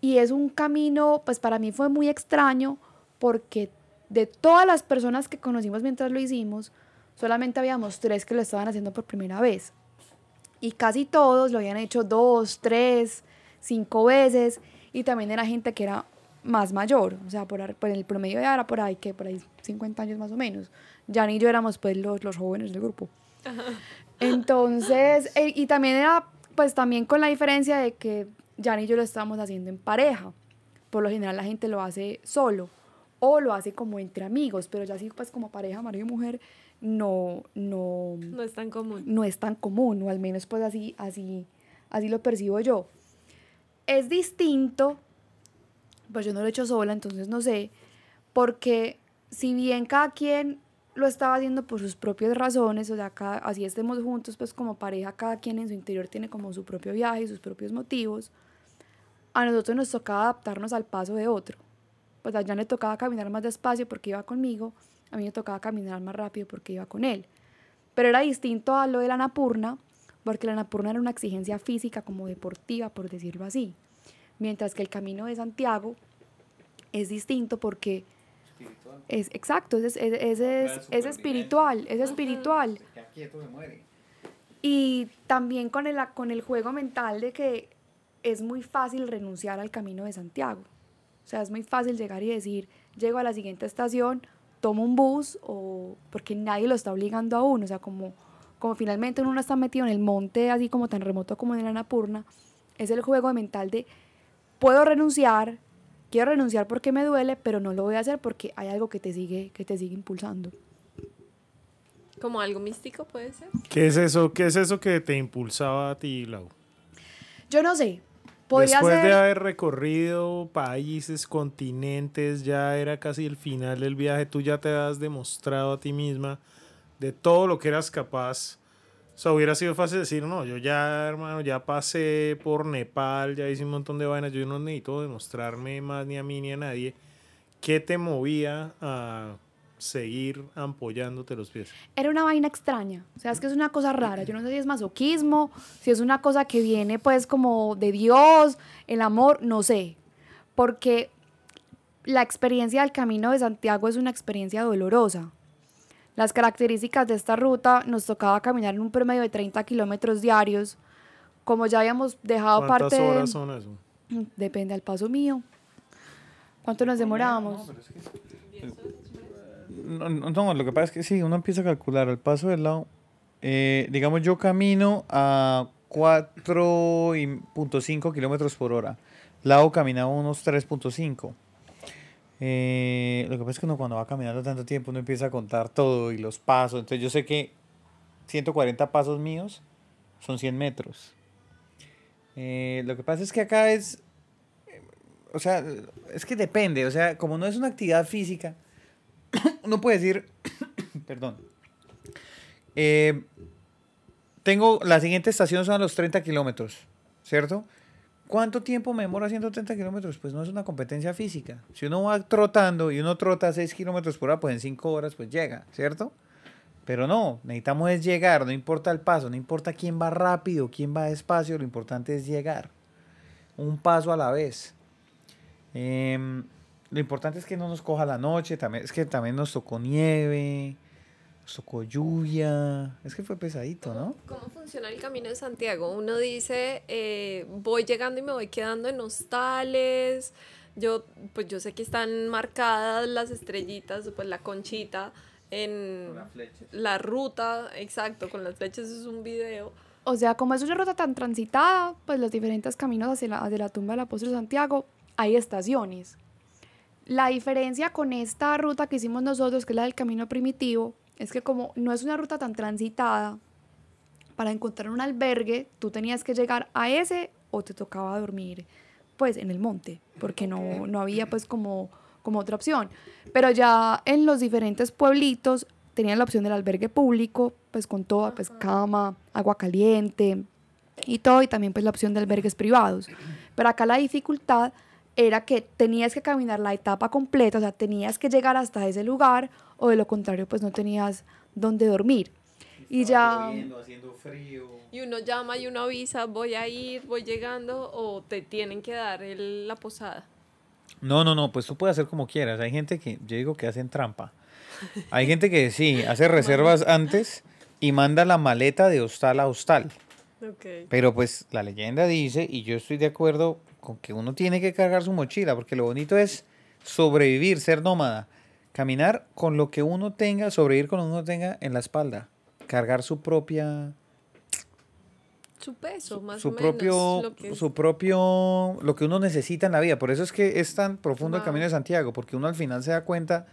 Speaker 4: Y es un camino, pues para mí fue muy extraño porque de todas las personas que conocimos mientras lo hicimos, solamente habíamos tres que lo estaban haciendo por primera vez. Y casi todos lo habían hecho dos, tres, cinco veces. Y también era gente que era más mayor. O sea, por, por el promedio de era por ahí, que por ahí 50 años más o menos. Jan y yo éramos pues los, los jóvenes del grupo. Entonces, eh, y también era pues también con la diferencia de que Jan y yo lo estábamos haciendo en pareja. Por lo general la gente lo hace solo o lo hace como entre amigos, pero ya sí pues como pareja, marido y mujer, no, no,
Speaker 1: no es tan común.
Speaker 4: No es tan común, o al menos pues así, así, así lo percibo yo. Es distinto, pues yo no lo he hecho sola, entonces no sé, porque si bien cada quien lo estaba haciendo por sus propias razones, o sea, así estemos juntos, pues como pareja, cada quien en su interior tiene como su propio viaje y sus propios motivos, a nosotros nos tocaba adaptarnos al paso de otro. Pues a Jan le tocaba caminar más despacio porque iba conmigo, a mí me tocaba caminar más rápido porque iba con él. Pero era distinto a lo de la Napurna, porque la Napurna era una exigencia física como deportiva, por decirlo así. Mientras que el camino de Santiago es distinto porque es exacto, es, es, es, es espiritual, es espiritual. Y también con el, con el juego mental de que es muy fácil renunciar al camino de Santiago. O sea, es muy fácil llegar y decir, llego a la siguiente estación, tomo un bus, o porque nadie lo está obligando a uno. O sea, como, como finalmente uno no está metido en el monte así como tan remoto como en el Anapurna, es el juego mental de, puedo renunciar, quiero renunciar porque me duele, pero no lo voy a hacer porque hay algo que te sigue, que te sigue impulsando.
Speaker 1: Como algo místico puede ser.
Speaker 2: ¿Qué es eso? ¿Qué es eso que te impulsaba a ti, Lau?
Speaker 4: Yo no sé.
Speaker 2: Después de haber recorrido países, continentes, ya era casi el final del viaje, tú ya te has demostrado a ti misma de todo lo que eras capaz. O hubiera sido fácil decir, no, yo ya, hermano, ya pasé por Nepal, ya hice un montón de vainas, yo no necesito demostrarme más ni a mí ni a nadie. ¿Qué te movía a seguir ampollándote los pies.
Speaker 4: Era una vaina extraña, o sea, es que es una cosa rara, yo no sé si es masoquismo, si es una cosa que viene pues como de Dios, el amor, no sé, porque la experiencia del Camino de Santiago es una experiencia dolorosa. Las características de esta ruta nos tocaba caminar en un promedio de 30 kilómetros diarios, como ya habíamos dejado parte...
Speaker 2: ¿Cuántas horas son eso?
Speaker 4: Depende al paso mío. ¿Cuánto nos demorábamos?
Speaker 3: No, no, lo que pasa es que sí, uno empieza a calcular el paso del lado. Eh, digamos, yo camino a 4.5 kilómetros por hora. Lao caminaba unos 3.5. Eh, lo que pasa es que uno cuando va caminando tanto tiempo uno empieza a contar todo y los pasos. Entonces yo sé que 140 pasos míos son 100 metros. Eh, lo que pasa es que acá es... O sea, es que depende. O sea, como no es una actividad física, uno puede decir, perdón, eh, tengo la siguiente estación son a los 30 kilómetros, ¿cierto? ¿Cuánto tiempo me demora haciendo 30 kilómetros? Pues no es una competencia física. Si uno va trotando y uno trota 6 kilómetros por hora, pues en 5 horas pues llega, ¿cierto? Pero no, necesitamos es llegar, no importa el paso, no importa quién va rápido, quién va despacio, lo importante es llegar. Un paso a la vez. Eh, lo importante es que no nos coja la noche, también, es que también nos tocó nieve, nos tocó lluvia, es que fue pesadito, ¿no?
Speaker 1: ¿Cómo funciona el Camino de Santiago? Uno dice, eh, voy llegando y me voy quedando en hostales, yo, pues yo sé que están marcadas las estrellitas, pues la conchita en la ruta, exacto, con las flechas es un video.
Speaker 4: O sea, como es una ruta tan transitada, pues los diferentes caminos hacia la, hacia la tumba del apóstol Santiago, hay estaciones. La diferencia con esta ruta que hicimos nosotros, que es la del camino primitivo, es que como no es una ruta tan transitada, para encontrar un albergue, tú tenías que llegar a ese o te tocaba dormir pues en el monte, porque no, no había pues como, como otra opción. Pero ya en los diferentes pueblitos tenían la opción del albergue público, pues con toda, pues cama, agua caliente y todo, y también pues la opción de albergues privados. Pero acá la dificultad era que tenías que caminar la etapa completa, o sea, tenías que llegar hasta ese lugar o de lo contrario pues no tenías dónde dormir. Y ya...
Speaker 1: Y uno llama y uno avisa, voy a ir, voy llegando o te tienen que dar el- la posada.
Speaker 3: No, no, no, pues tú puedes hacer como quieras. Hay gente que, yo digo que hacen trampa. Hay gente que sí, hace reservas antes y manda la maleta de hostal a hostal. Pero pues la leyenda dice, y yo estoy de acuerdo con que uno tiene que cargar su mochila, porque lo bonito es sobrevivir, ser nómada. Caminar con lo que uno tenga, sobrevivir con lo que uno tenga en la espalda. Cargar su propia
Speaker 1: Su peso, más
Speaker 3: su
Speaker 1: o menos.
Speaker 3: propio,
Speaker 1: lo
Speaker 3: su propio, lo que uno necesita en la vida. Por eso es que es tan profundo el. Camino de Santiago, porque uno al final se da cuenta,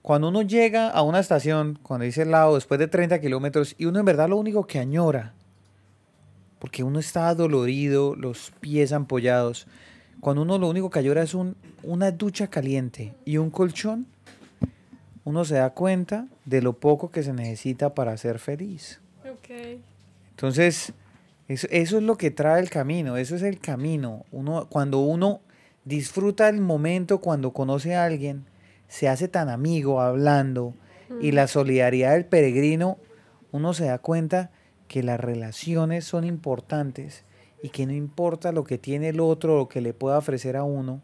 Speaker 3: cuando uno llega a una estación, cuando dice el lado, después de 30 kilómetros, y uno en verdad lo único que añora, porque uno está dolorido, los pies ampollados, cuando uno lo único que añora es un, una ducha caliente y un colchón, uno se da cuenta de lo poco que se necesita para ser feliz.
Speaker 1: Ok.
Speaker 3: Entonces, eso, eso es lo que trae el camino, eso es el camino. Uno, cuando uno disfruta el momento, cuando conoce a alguien, se hace tan amigo hablando y la solidaridad del peregrino, uno se da cuenta que las relaciones son importantes y que no importa lo que tiene el otro o lo que le pueda ofrecer a uno,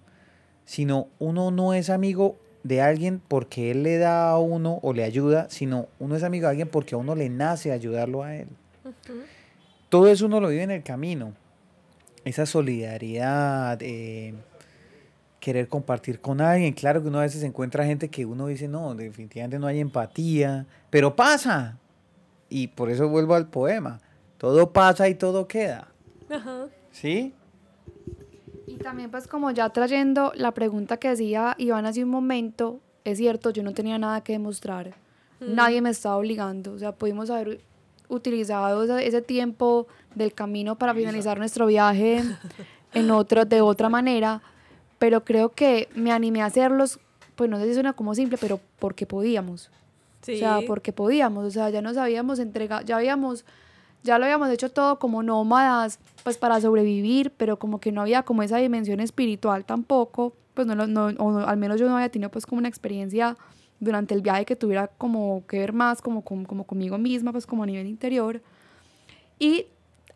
Speaker 3: sino uno no es amigo de alguien porque él le da a uno o le ayuda, sino uno es amigo de alguien porque a uno le nace ayudarlo a él. Todo eso uno lo vive en el camino. Esa solidaridad, eh, querer compartir con alguien. Claro que uno a veces encuentra gente que uno dice, no, definitivamente no hay empatía, pero pasa. Y por eso vuelvo al poema. Todo pasa y todo queda.
Speaker 1: Ajá.
Speaker 3: ¿Sí?
Speaker 4: Y también pues como ya trayendo la pregunta que decía Iván hace un momento, es cierto, yo no tenía nada que demostrar. Nadie me estaba obligando. O sea, pudimos haber utilizado ese, ese tiempo del camino para finalizar nuestro viaje en otro, de otra manera. Pero creo que me animé a hacerlos, pues no sé si suena como simple, pero porque podíamos.
Speaker 1: Sí.
Speaker 4: O sea, porque podíamos, o sea, ya nos habíamos entregado, ya habíamos, ya lo habíamos hecho todo como nómadas, pues para sobrevivir, pero como que no había como esa dimensión espiritual tampoco, pues no, no, o al menos yo no había tenido pues como una experiencia durante el viaje que tuviera como que ver más como, con- como conmigo misma, pues como a nivel interior. Y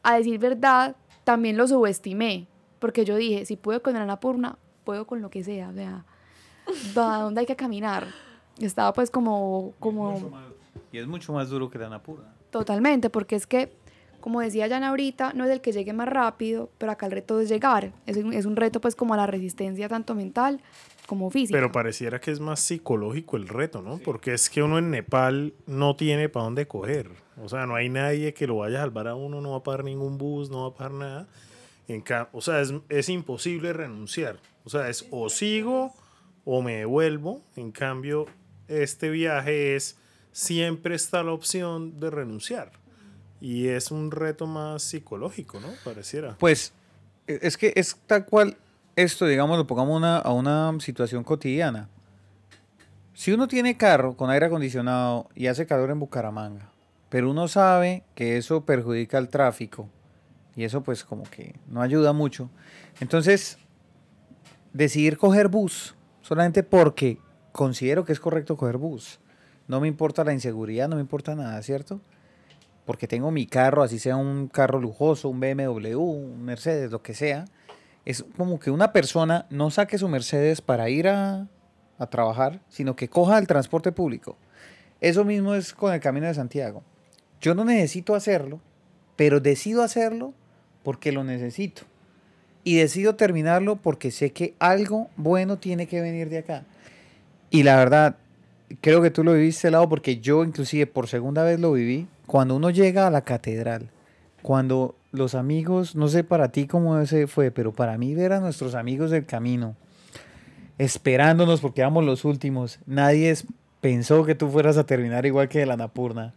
Speaker 4: a decir verdad, también lo subestimé, porque yo dije, si puedo con el Annapurna, puedo con lo que sea, o sea, ¿a dónde hay que caminar? Estaba pues como, como
Speaker 3: Y es mucho más duro que la Napura.
Speaker 4: totalmente, porque es que, como decía Jan ahorita, no es el que llegue más rápido, pero acá el reto es llegar. Es un, es un reto pues como a la resistencia tanto mental como física.
Speaker 2: Pero pareciera que es más psicológico el reto, ¿no? Porque es que uno en Nepal no tiene para dónde coger. O sea, no hay nadie que lo vaya a salvar a uno, no va a pagar ningún bus, no va a pagar nada. En ca- o sea, es, es imposible renunciar. O sea, es o sigo o me devuelvo. En cambio, este viaje es, siempre está la opción de renunciar. Y es un reto más psicológico, ¿no? Pareciera.
Speaker 3: Pues e- es que es tal cual esto, digamos, lo pongamos una- a una situación cotidiana. Si uno tiene carro con aire acondicionado y hace calor en Bucaramanga, pero uno sabe que eso perjudica el tráfico y eso pues como que no ayuda mucho, entonces decidir coger bus solamente porque considero que es correcto coger bus. No me importa la inseguridad, no me importa nada, ¿cierto? porque tengo mi carro, así sea un carro lujoso, un BMW, un Mercedes, lo que sea, es como que una persona no saque su Mercedes para ir a, a trabajar, sino que coja el transporte público. Eso mismo es con el Camino de Santiago. Yo no necesito hacerlo, pero decido hacerlo porque lo necesito. Y decido terminarlo porque sé que algo bueno tiene que venir de acá. Y la verdad, creo que tú lo viviste al lado porque yo inclusive por segunda vez lo viví. Cuando uno llega a la catedral, cuando los amigos, no sé para ti cómo ese fue, pero para mí ver a nuestros amigos del camino esperándonos porque éramos los últimos, nadie pensó que tú fueras a terminar igual que la Napurna.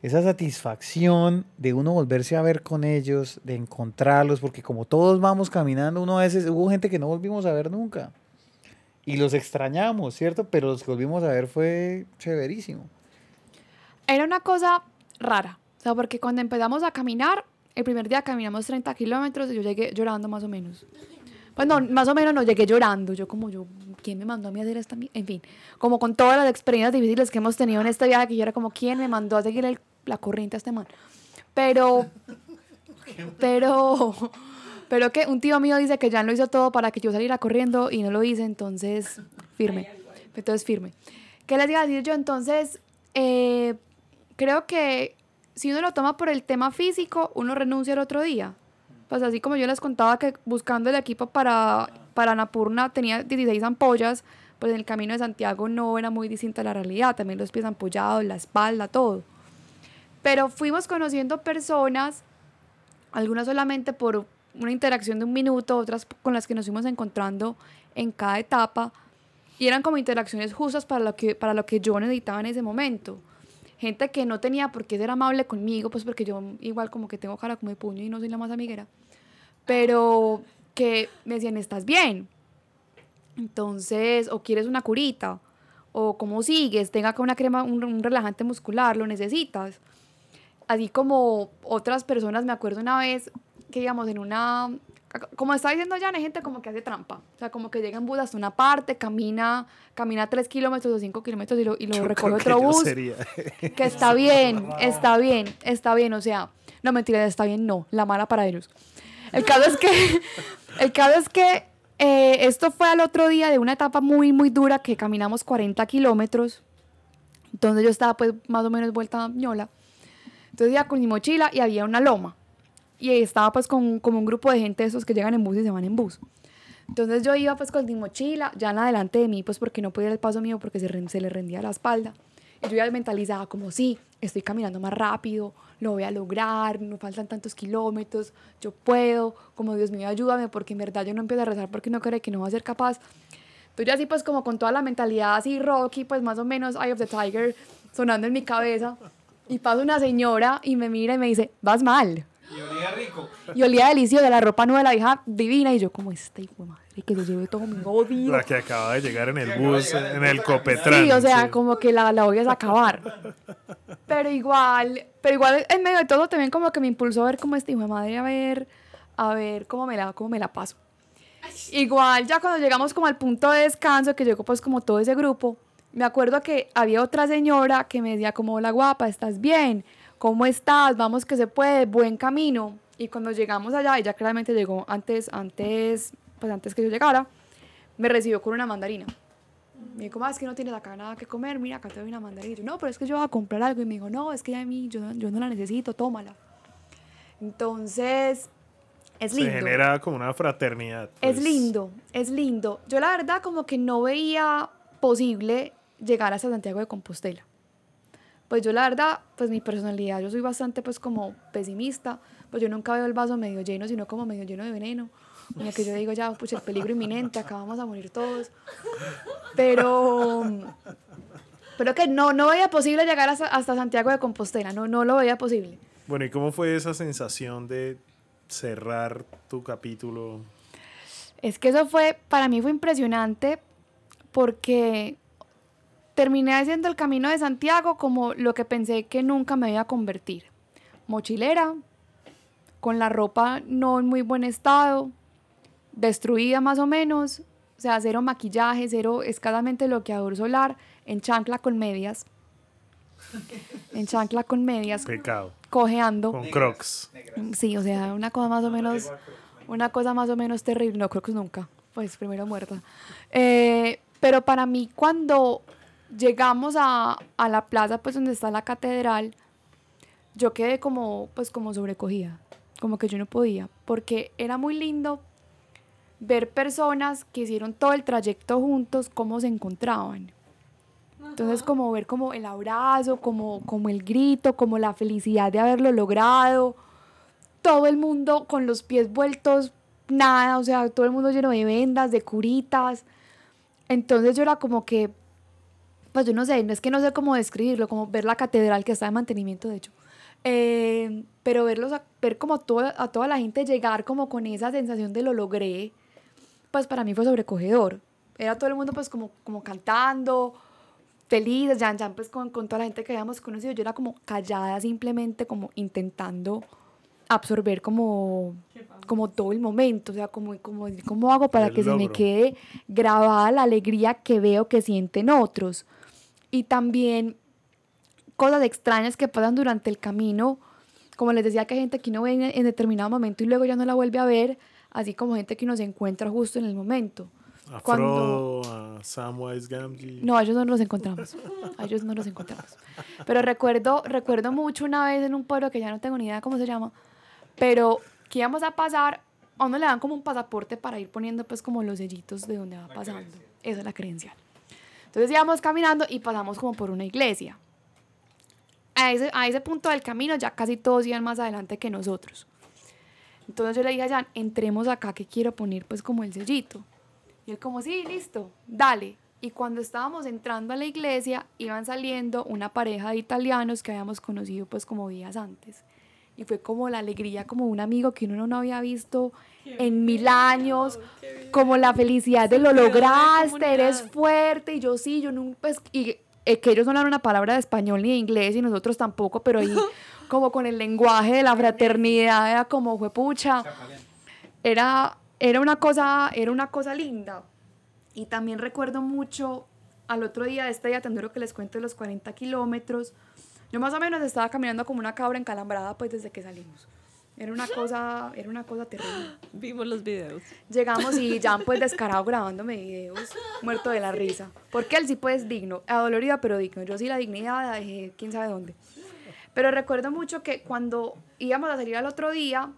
Speaker 3: Esa satisfacción de uno volverse a ver con ellos, de encontrarlos, porque como todos vamos caminando, uno a veces hubo gente que no volvimos a ver nunca. Y los extrañamos, ¿cierto? Pero los que volvimos a ver fue chéverísimo.
Speaker 4: era una cosa rara. O sea, porque cuando empezamos a caminar, el primer día caminamos 30 kilómetros y yo llegué llorando más o menos. Pues no, más o menos no llegué llorando. Yo como yo, ¿quién me mandó a mí a hacer esta? mi-?" En fin, como con todas las experiencias difíciles que hemos tenido en este viaje, que yo era como, ¿quién me mandó a seguir el- la corriente a este man? Pero, pero, pero que un tío mío dice que ya lo hizo todo para que yo saliera corriendo y no lo hice, entonces firme. Entonces firme. ¿Qué les iba a decir yo? Entonces, eh, creo que si uno lo toma por el tema físico, uno renuncia el otro día. Pues así como yo les contaba que buscando el equipo para, para Annapurna tenía 16 ampollas, pues en el camino de Santiago no era muy distinta la realidad. También los pies ampollados, la espalda, todo. Pero fuimos conociendo personas, algunas solamente por una interacción de un minuto, otras con las que nos fuimos encontrando en cada etapa. Y eran como interacciones justas para lo que, para lo que yo necesitaba en ese momento. Gente que no tenía por qué ser amable conmigo, pues porque yo igual como que tengo cara como de puño y no soy la más amiguera. Pero que me decían, ¿estás bien? Entonces, o quieres una curita, o cómo sigues, tenga acá una crema, un, un relajante muscular, lo necesitas. Así como otras personas, me acuerdo una vez que digamos en una, como está diciendo ya, hay gente como que hace trampa, o sea, como que llega en bus hasta una parte, camina, camina 3 kilómetros o 5 kilómetros y lo, y lo recoge otro bus.
Speaker 2: sería-
Speaker 4: que está bien, está bien, está bien, o sea, no mentira, está bien, no, la mala para ellos. El caso es que, el caso es que eh, esto fue al otro día de una etapa muy, muy dura que caminamos 40 kilómetros, entonces yo estaba pues más o menos vuelta a ñola, entonces iba con mi mochila y había una loma, y estaba pues con como un grupo de gente esos que llegan en bus y se van en bus. Entonces yo iba pues con mi mochila, ya en adelante de mí, pues porque no podía el paso mío porque se le rendía la espalda. Y yo ya mentalizaba como, sí, estoy caminando más rápido, lo voy a lograr, no faltan tantos kilómetros, yo puedo, como Dios mío, ayúdame, porque en verdad yo no empiezo a rezar porque no creo que no va a ser capaz. Entonces yo así pues como con toda la mentalidad así Rocky, pues más o menos Eye of the Tiger sonando en mi cabeza. Y pasa una señora y me mira y me dice, vas mal.
Speaker 3: Y olía rico.
Speaker 4: Y olía delicioso, la ropa nueva de la hija divina. Y yo como, esta hijo de madre, que se lleve todo mi odio.
Speaker 2: La que acaba de llegar en el bus,
Speaker 3: en el
Speaker 2: en el Copetrán.
Speaker 4: Sí, o sea,
Speaker 2: sí.
Speaker 4: como que la, la voy a acabar. Pero igual, pero igual en medio de todo también como que me impulsó a ver cómo este hijo de madre, a ver, a ver cómo me la, cómo me la paso. Igual ya cuando llegamos como al punto de descanso, que llegó pues como todo ese grupo, me acuerdo que había otra señora que me decía como, hola guapa, ¿estás bien? ¿Cómo estás? Vamos que se puede, buen camino. Y cuando llegamos allá, ella claramente llegó antes, antes, pues antes que yo llegara, me recibió con una mandarina. Me dijo, "Ah, es que no tienes acá nada que comer, mira, acá te doy una mandarina. Y yo, no, pero es que yo voy a comprar algo. Y me dijo, no, es que ya a mí, yo, yo no la necesito, tómala. Entonces, es
Speaker 2: Se
Speaker 4: lindo.
Speaker 2: genera como una fraternidad.
Speaker 4: Es
Speaker 2: pues.
Speaker 4: lindo, es lindo. Yo la verdad como que no veía posible llegar hasta Santiago de Compostela. Pues yo la verdad, pues mi personalidad, yo soy bastante pues como pesimista, pues yo nunca veo el vaso medio lleno, sino como medio lleno de veneno. Como que yo digo ya, pucha, el peligro inminente, acá vamos a morir todos. Pero, pero que no, no veía posible llegar hasta, hasta Santiago de Compostela, no, no lo veía posible.
Speaker 2: Bueno, ¿y cómo fue esa sensación de cerrar tu capítulo?
Speaker 4: Es que eso fue, para mí fue impresionante porque terminé haciendo el camino de Santiago como lo que pensé que nunca me iba a convertir. Mochilera, con la ropa no en muy buen estado, destruida más o menos, o sea, cero maquillaje, cero escasamente bloqueador solar, en chancla con medias. En chancla con medias,
Speaker 2: Pecado.
Speaker 4: cojeando.
Speaker 2: Con Crocs.
Speaker 4: Sí, o sea, una cosa más o menos, una cosa más o menos terrible. No, creo que nunca. Pues primero muerta. Eh, pero para mí cuando llegamos a, a la plaza, pues donde está la catedral, yo quedé como, pues como sobrecogida. Como que yo no podía. Porque era muy lindo ver personas que hicieron todo el trayecto juntos, cómo se encontraban. Entonces, como ver como el abrazo, como, como el grito, como la felicidad de haberlo logrado. Todo el mundo con los pies vueltos, nada, o sea, todo el mundo lleno de vendas, de curitas. Entonces yo era como que, pues yo no sé, no es que no sé cómo describirlo, como ver la catedral que está en mantenimiento, de hecho. Eh, pero verlos, a- ver como toda, a toda la gente llegar como con esa sensación de lo logré, pues para mí fue sobrecogedor. Era todo el mundo pues como, como cantando, felices, ya, ya pues con, con toda la gente que habíamos conocido, yo era como callada simplemente como intentando absorber como, como todo el momento, o sea, como, como cómo hago para
Speaker 2: El
Speaker 4: que se me
Speaker 2: logro.
Speaker 4: quede grabada la alegría que veo que sienten otros. Y también cosas extrañas que pasan durante el camino, como les decía que hay gente que uno ve en, determinado momento y luego ya no la vuelve a ver, así como gente que uno se encuentra justo en el momento.
Speaker 2: A
Speaker 4: Cuando-
Speaker 2: Frodo, a Samwise Gamgee.
Speaker 4: No, a ellos no nos encontramos. A ellos no nos encontramos. Pero recuerdo, recuerdo mucho una vez en un pueblo que ya no tengo ni idea cómo se llama, pero que íbamos a pasar, a uno le dan como un pasaporte para ir poniendo pues como los sellitos de donde va pasando. Esa es la credencial. Entonces íbamos caminando y pasamos como por una iglesia. A ese, ese punto del camino ya casi todos iban más adelante que nosotros. Entonces yo le dije a Jan, entremos acá que quiero poner pues como el sellito. Y él como, sí, listo, dale. Y cuando estábamos entrando a la iglesia, iban saliendo una pareja de italianos que habíamos conocido pues como días antes. Y fue como la alegría, como un amigo que uno no había visto en mil años, como la felicidad de lo lograste, eres fuerte, y yo sí, yo nunca, pues, y eh, que ellos no hablan una palabra de español ni de inglés, y nosotros tampoco, pero ahí como con el lenguaje de la fraternidad, era como, fue pucha, era, era, una cosa, era una cosa linda. Y también recuerdo mucho al otro día de este día tan duro que les cuento de los 40 kilómetros. Yo más o menos estaba caminando como una cabra encalambrada pues desde que salimos. Era una cosa, era una cosa terrible.
Speaker 1: Vimos los videos.
Speaker 4: Llegamos y Jan pues descarado grabándome videos, muerto de la risa. Porque él sí pues digno, adolorido pero digno. Yo sí la dignidad la dejé quién sabe dónde. Pero recuerdo mucho que cuando íbamos a salir al otro día,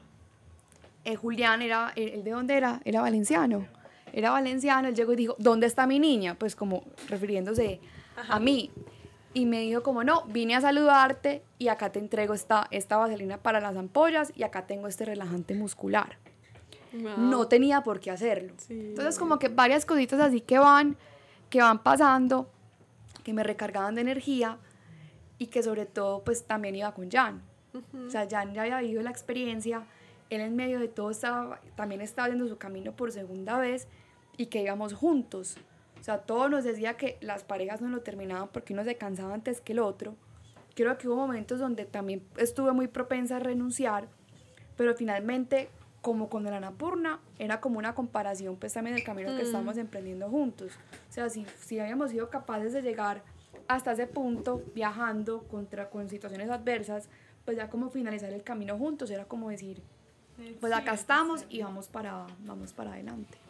Speaker 4: eh, Julián era, ¿el el de dónde era? Era valenciano. Era valenciano, él llegó y dijo, ¿dónde está mi niña? Pues como refiriéndose a mí. Y me dijo como, no, vine a saludarte y acá te entrego esta, esta vaselina para las ampollas y acá tengo este relajante muscular no tenía por qué hacerlo.
Speaker 1: Sí.
Speaker 4: Entonces como que varias cositas así que van, que van pasando, que me recargaban de energía y que sobre todo pues también iba con Jan. O sea, Jan ya había vivido la experiencia, él en medio de todo estaba, también estaba haciendo su camino por segunda vez y que íbamos juntos. O sea, todo nos decía que las parejas no lo terminaban porque uno se cansaba antes que el otro. Creo que hubo momentos donde también estuve muy propensa a renunciar, pero finalmente, como con el Anapurna, era como una comparación pues también del camino que estamos emprendiendo juntos. O sea, si, si habíamos sido capaces de llegar hasta ese punto, viajando contra, con situaciones adversas, pues ya como finalizar el camino juntos, era como decir, pues acá estamos y vamos para, vamos para adelante.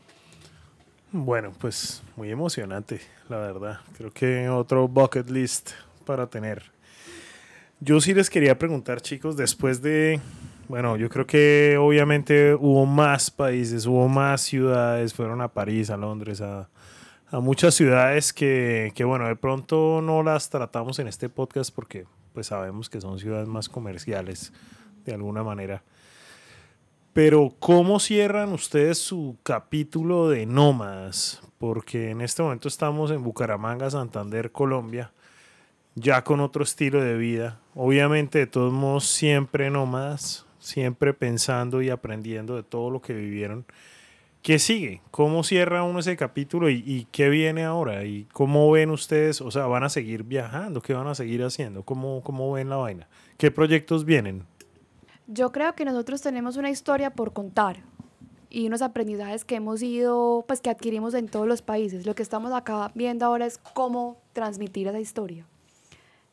Speaker 2: Bueno, pues muy emocionante, la verdad. Creo que otro bucket list para tener. Yo sí les quería preguntar, chicos, después de, bueno, yo creo que obviamente hubo más países, hubo más ciudades, fueron a París, a Londres, a, muchas ciudades que, que, bueno, de pronto no las tratamos en este podcast porque pues sabemos que son ciudades más comerciales de alguna manera. Pero ¿cómo cierran ustedes su capítulo de nómadas? Porque en este momento estamos en Bucaramanga, Santander, Colombia, ya con otro estilo de vida. Obviamente, de todos modos, siempre nómadas, siempre pensando y aprendiendo de todo lo que vivieron. ¿Qué sigue? ¿Cómo cierra uno ese capítulo y, y qué viene ahora? ¿Y cómo ven ustedes? O sea, ¿van a seguir viajando? ¿Qué van a seguir haciendo? ¿Cómo, cómo ven la vaina? ¿Qué proyectos vienen?
Speaker 4: Yo creo que nosotros tenemos una historia por contar y unos aprendizajes que hemos ido, pues que adquirimos en todos los países. Lo que estamos acá viendo ahora es cómo transmitir esa historia.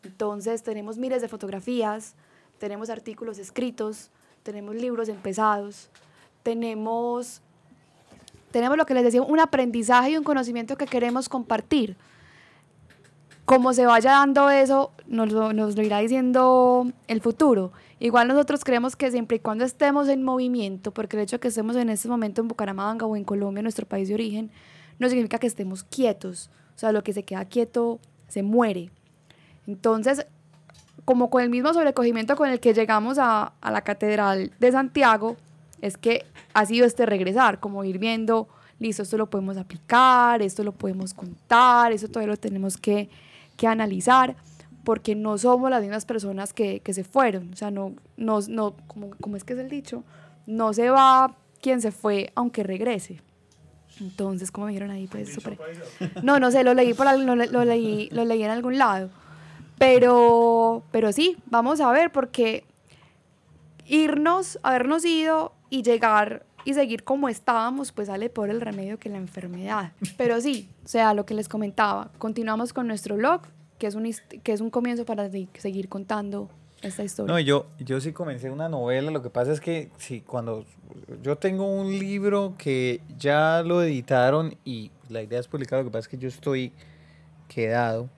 Speaker 4: Entonces tenemos miles de fotografías, tenemos artículos escritos, tenemos libros empezados, tenemos, tenemos lo que les decía, un aprendizaje y un conocimiento que queremos compartir. Como se vaya dando eso, nos lo, irá diciendo el futuro. Igual nosotros creemos que siempre y cuando estemos en movimiento, porque el hecho de que estemos en este momento en Bucaramanga o en Colombia, nuestro país de origen, no significa que estemos quietos. O sea, lo que se queda quieto se muere. Entonces, como con el mismo sobrecogimiento con el que llegamos a, la Catedral de Santiago, es que ha sido este regresar, como ir viendo, listo, esto lo podemos aplicar, esto lo podemos contar, esto todavía lo tenemos que analizar, porque no somos las mismas personas que, que se fueron. O sea, no, no, no como, como es que es el dicho, no se va quien se fue aunque regrese. Entonces, como me dijeron ahí, pues. No, no sé, lo leí, por, lo, lo leí, lo leí en algún lado. Pero, pero sí, vamos a ver, porque irnos, habernos ido y llegar y seguir como estábamos, pues sale por el remedio que la enfermedad. Pero sí, o sea, lo que les comentaba, continuamos con nuestro blog, que es un, que es un comienzo para se- seguir contando esta historia.
Speaker 3: No, yo, yo sí comencé una novela, lo que pasa es que sí, cuando yo tengo un libro que ya lo editaron y la idea es publicar, lo que pasa es que yo estoy quedado.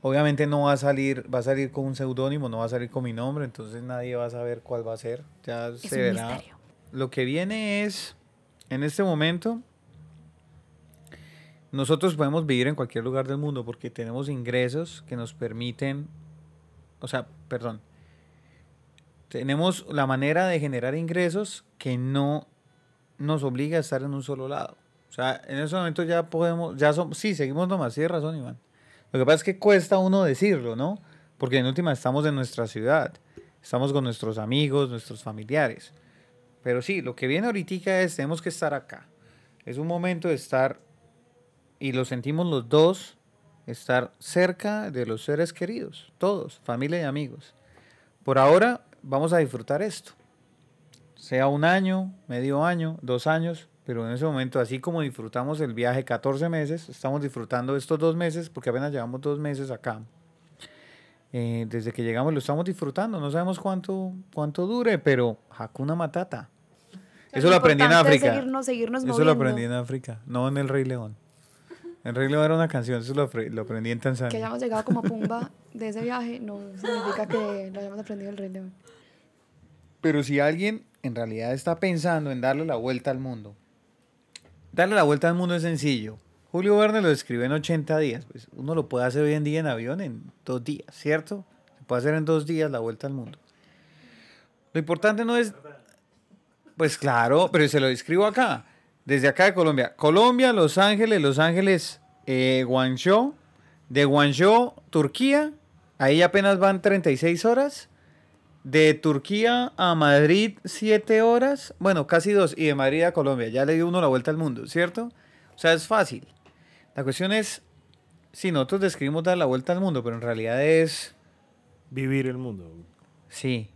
Speaker 3: Obviamente no va a salir, va a salir con un seudónimo, no va a salir con mi nombre, entonces nadie va a saber cuál va a ser. Ya
Speaker 4: es
Speaker 3: se
Speaker 4: un
Speaker 3: verá.
Speaker 4: misterio.
Speaker 3: Lo que viene es, en este momento, nosotros podemos vivir en cualquier lugar del mundo porque tenemos ingresos que nos permiten, o sea, perdón, tenemos la manera de generar ingresos que no nos obliga a estar en un solo lado. O sea, en ese momento ya podemos, ya somos, sí, seguimos nomás, sí, razón, Iván. Lo que pasa es que cuesta uno decirlo, ¿no? Porque en última estamos en nuestra ciudad, estamos con nuestros amigos, nuestros familiares. Pero sí, lo que viene ahorita es, tenemos que estar acá. Es un momento de estar, y lo sentimos los dos, estar cerca de los seres queridos, todos, familia y amigos. Por ahora vamos a disfrutar esto. Sea un año, medio año, dos años, pero en ese momento, así como disfrutamos el viaje 14 meses, estamos disfrutando estos dos meses, porque apenas llevamos dos meses acá. Eh, desde que llegamos lo estamos disfrutando, no sabemos cuánto, cuánto dure, pero Hakuna Matata. Eso lo aprendí en África.
Speaker 4: seguirnos- seguirnos
Speaker 3: Eso lo
Speaker 4: moviendo.
Speaker 3: aprendí en África, no en el Rey León. El Rey León era una canción, eso lo, lo aprendí en
Speaker 4: Que
Speaker 3: Tanzania.
Speaker 4: hayamos llegado como Pumba de ese viaje no significa que lo hayamos aprendido el Rey León.
Speaker 3: Pero si alguien en realidad está pensando en darle la vuelta al mundo, darle la vuelta al mundo es sencillo. Julio Verne lo escribió en 80 días. Pues uno lo puede hacer hoy en día en avión en dos días, ¿cierto? Se puede hacer en dos días la vuelta al mundo. Lo importante no es... Pues claro, pero se lo escribo acá. Desde acá de Colombia. Colombia, Los Ángeles, Los Ángeles, eh, Guangzhou. De Guangzhou, Turquía. Ahí apenas van 36 horas. De Turquía a Madrid, 7 horas. Bueno, casi dos. Y de Madrid a Colombia. Ya le dio uno la vuelta al mundo, ¿cierto? O sea, es fácil. La cuestión es, si nosotros describimos dar la vuelta al mundo, pero en realidad es,
Speaker 2: Vivir el mundo.
Speaker 3: sí,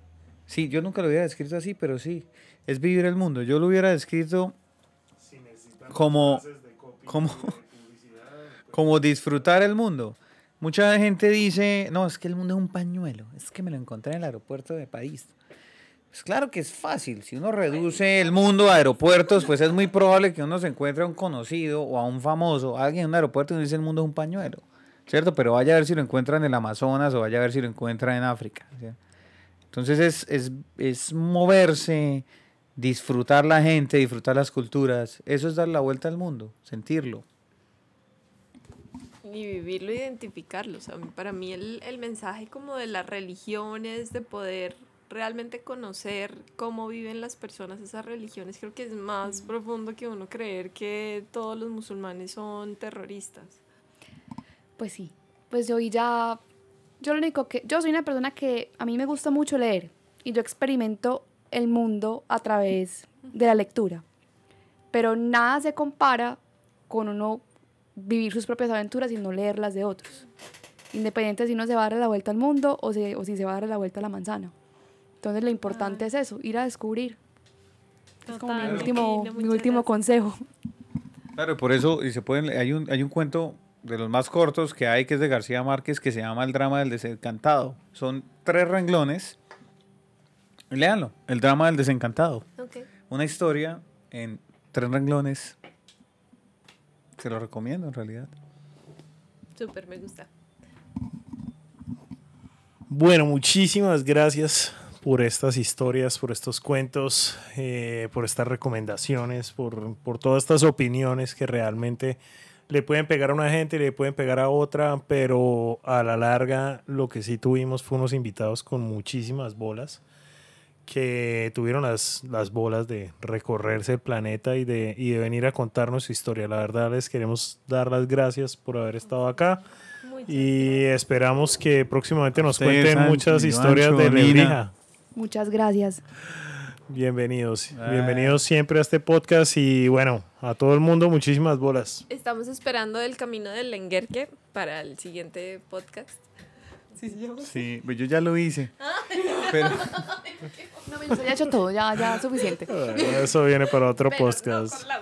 Speaker 3: sí, yo nunca lo hubiera descrito así, pero sí, es vivir el mundo. Yo lo hubiera descrito como, como, como disfrutar el mundo. Mucha gente dice, no, es que el mundo es un pañuelo, es que me lo encontré en el aeropuerto de París. Pues claro que es fácil, si uno reduce el mundo a aeropuertos, pues es muy probable que uno se encuentre a un conocido o a un famoso, alguien en un aeropuerto y uno dice el mundo es un pañuelo, ¿cierto? Pero vaya a ver si lo encuentra en el Amazonas o vaya a ver si lo encuentra en África. Entonces es, es, es moverse, disfrutar la gente, disfrutar las culturas, eso es dar la vuelta al mundo, sentirlo.
Speaker 1: Y vivirlo, identificarlo. O sea, para mí el, el mensaje como de las religiones, de poder realmente conocer cómo viven las personas esas religiones, creo que es más profundo que uno creer que todos los musulmanes son terroristas.
Speaker 4: Pues sí, pues yo ya, yo lo único que, yo soy una persona que a mí me gusta mucho leer y yo experimento el mundo a través de la lectura, pero nada se compara con uno vivir sus propias aventuras y no leer las de otros, independiente si uno se va a dar la vuelta al mundo o, se- o si se va a dar la vuelta a la manzana. Entonces lo importante es eso, ir a descubrir. Es como mi
Speaker 1: Total,
Speaker 4: último, mi último consejo.
Speaker 3: Claro, por eso y se pueden, hay un, hay un cuento de los más cortos que hay que es de García Márquez que se llama El drama del desencantado. Son tres renglones. Léanlo, El drama del desencantado.
Speaker 1: Ok.
Speaker 3: Una historia en tres renglones. Se lo recomiendo en realidad.
Speaker 1: Súper, me gusta.
Speaker 2: Bueno, muchísimas gracias por estas historias, por estos cuentos, eh, por estas recomendaciones, por, por todas estas opiniones que realmente le pueden pegar a una gente, le pueden pegar a otra, pero a la larga lo que sí tuvimos fue unos invitados con muchísimas bolas que tuvieron las, las bolas de recorrerse el planeta y de, y de venir a contarnos su historia. La verdad les queremos dar las gracias por haber estado acá. Y esperamos que próximamente nos
Speaker 3: Ustedes,
Speaker 2: cuenten muchas historias de
Speaker 3: Nina.
Speaker 2: Lebrija.
Speaker 4: Muchas gracias.
Speaker 2: Bienvenidos.
Speaker 3: Ay.
Speaker 2: Bienvenidos siempre a este podcast y bueno, a todo el mundo muchísimas bolas.
Speaker 1: Estamos esperando el camino del Lenguerque para el siguiente podcast. ¿Sí se llama?
Speaker 3: Sí, pues yo ya lo hice. Pero
Speaker 4: No, yo ya he hecho todo, ya, ya suficiente.
Speaker 2: Bueno, Eso viene para otro
Speaker 1: Pero
Speaker 2: podcast.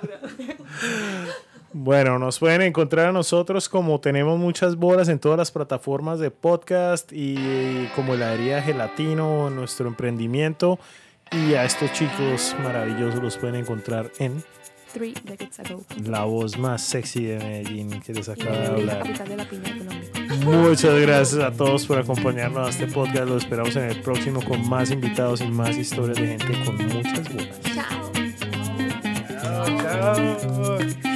Speaker 2: Bueno, nos pueden encontrar a nosotros como tenemos muchas bolas en todas las plataformas de podcast y como heladería gelatino, nuestro emprendimiento. Y a estos chicos maravillosos los pueden encontrar en
Speaker 4: Three decades ago.
Speaker 2: la voz más sexy de Medellín que les acaba de hablar.
Speaker 4: Capital de la piña de Colombia.
Speaker 2: Muchas gracias a todos por acompañarnos a este podcast. Los esperamos en el próximo con más invitados y más historias de gente con muchas bolas.
Speaker 1: Chao.
Speaker 2: Chao.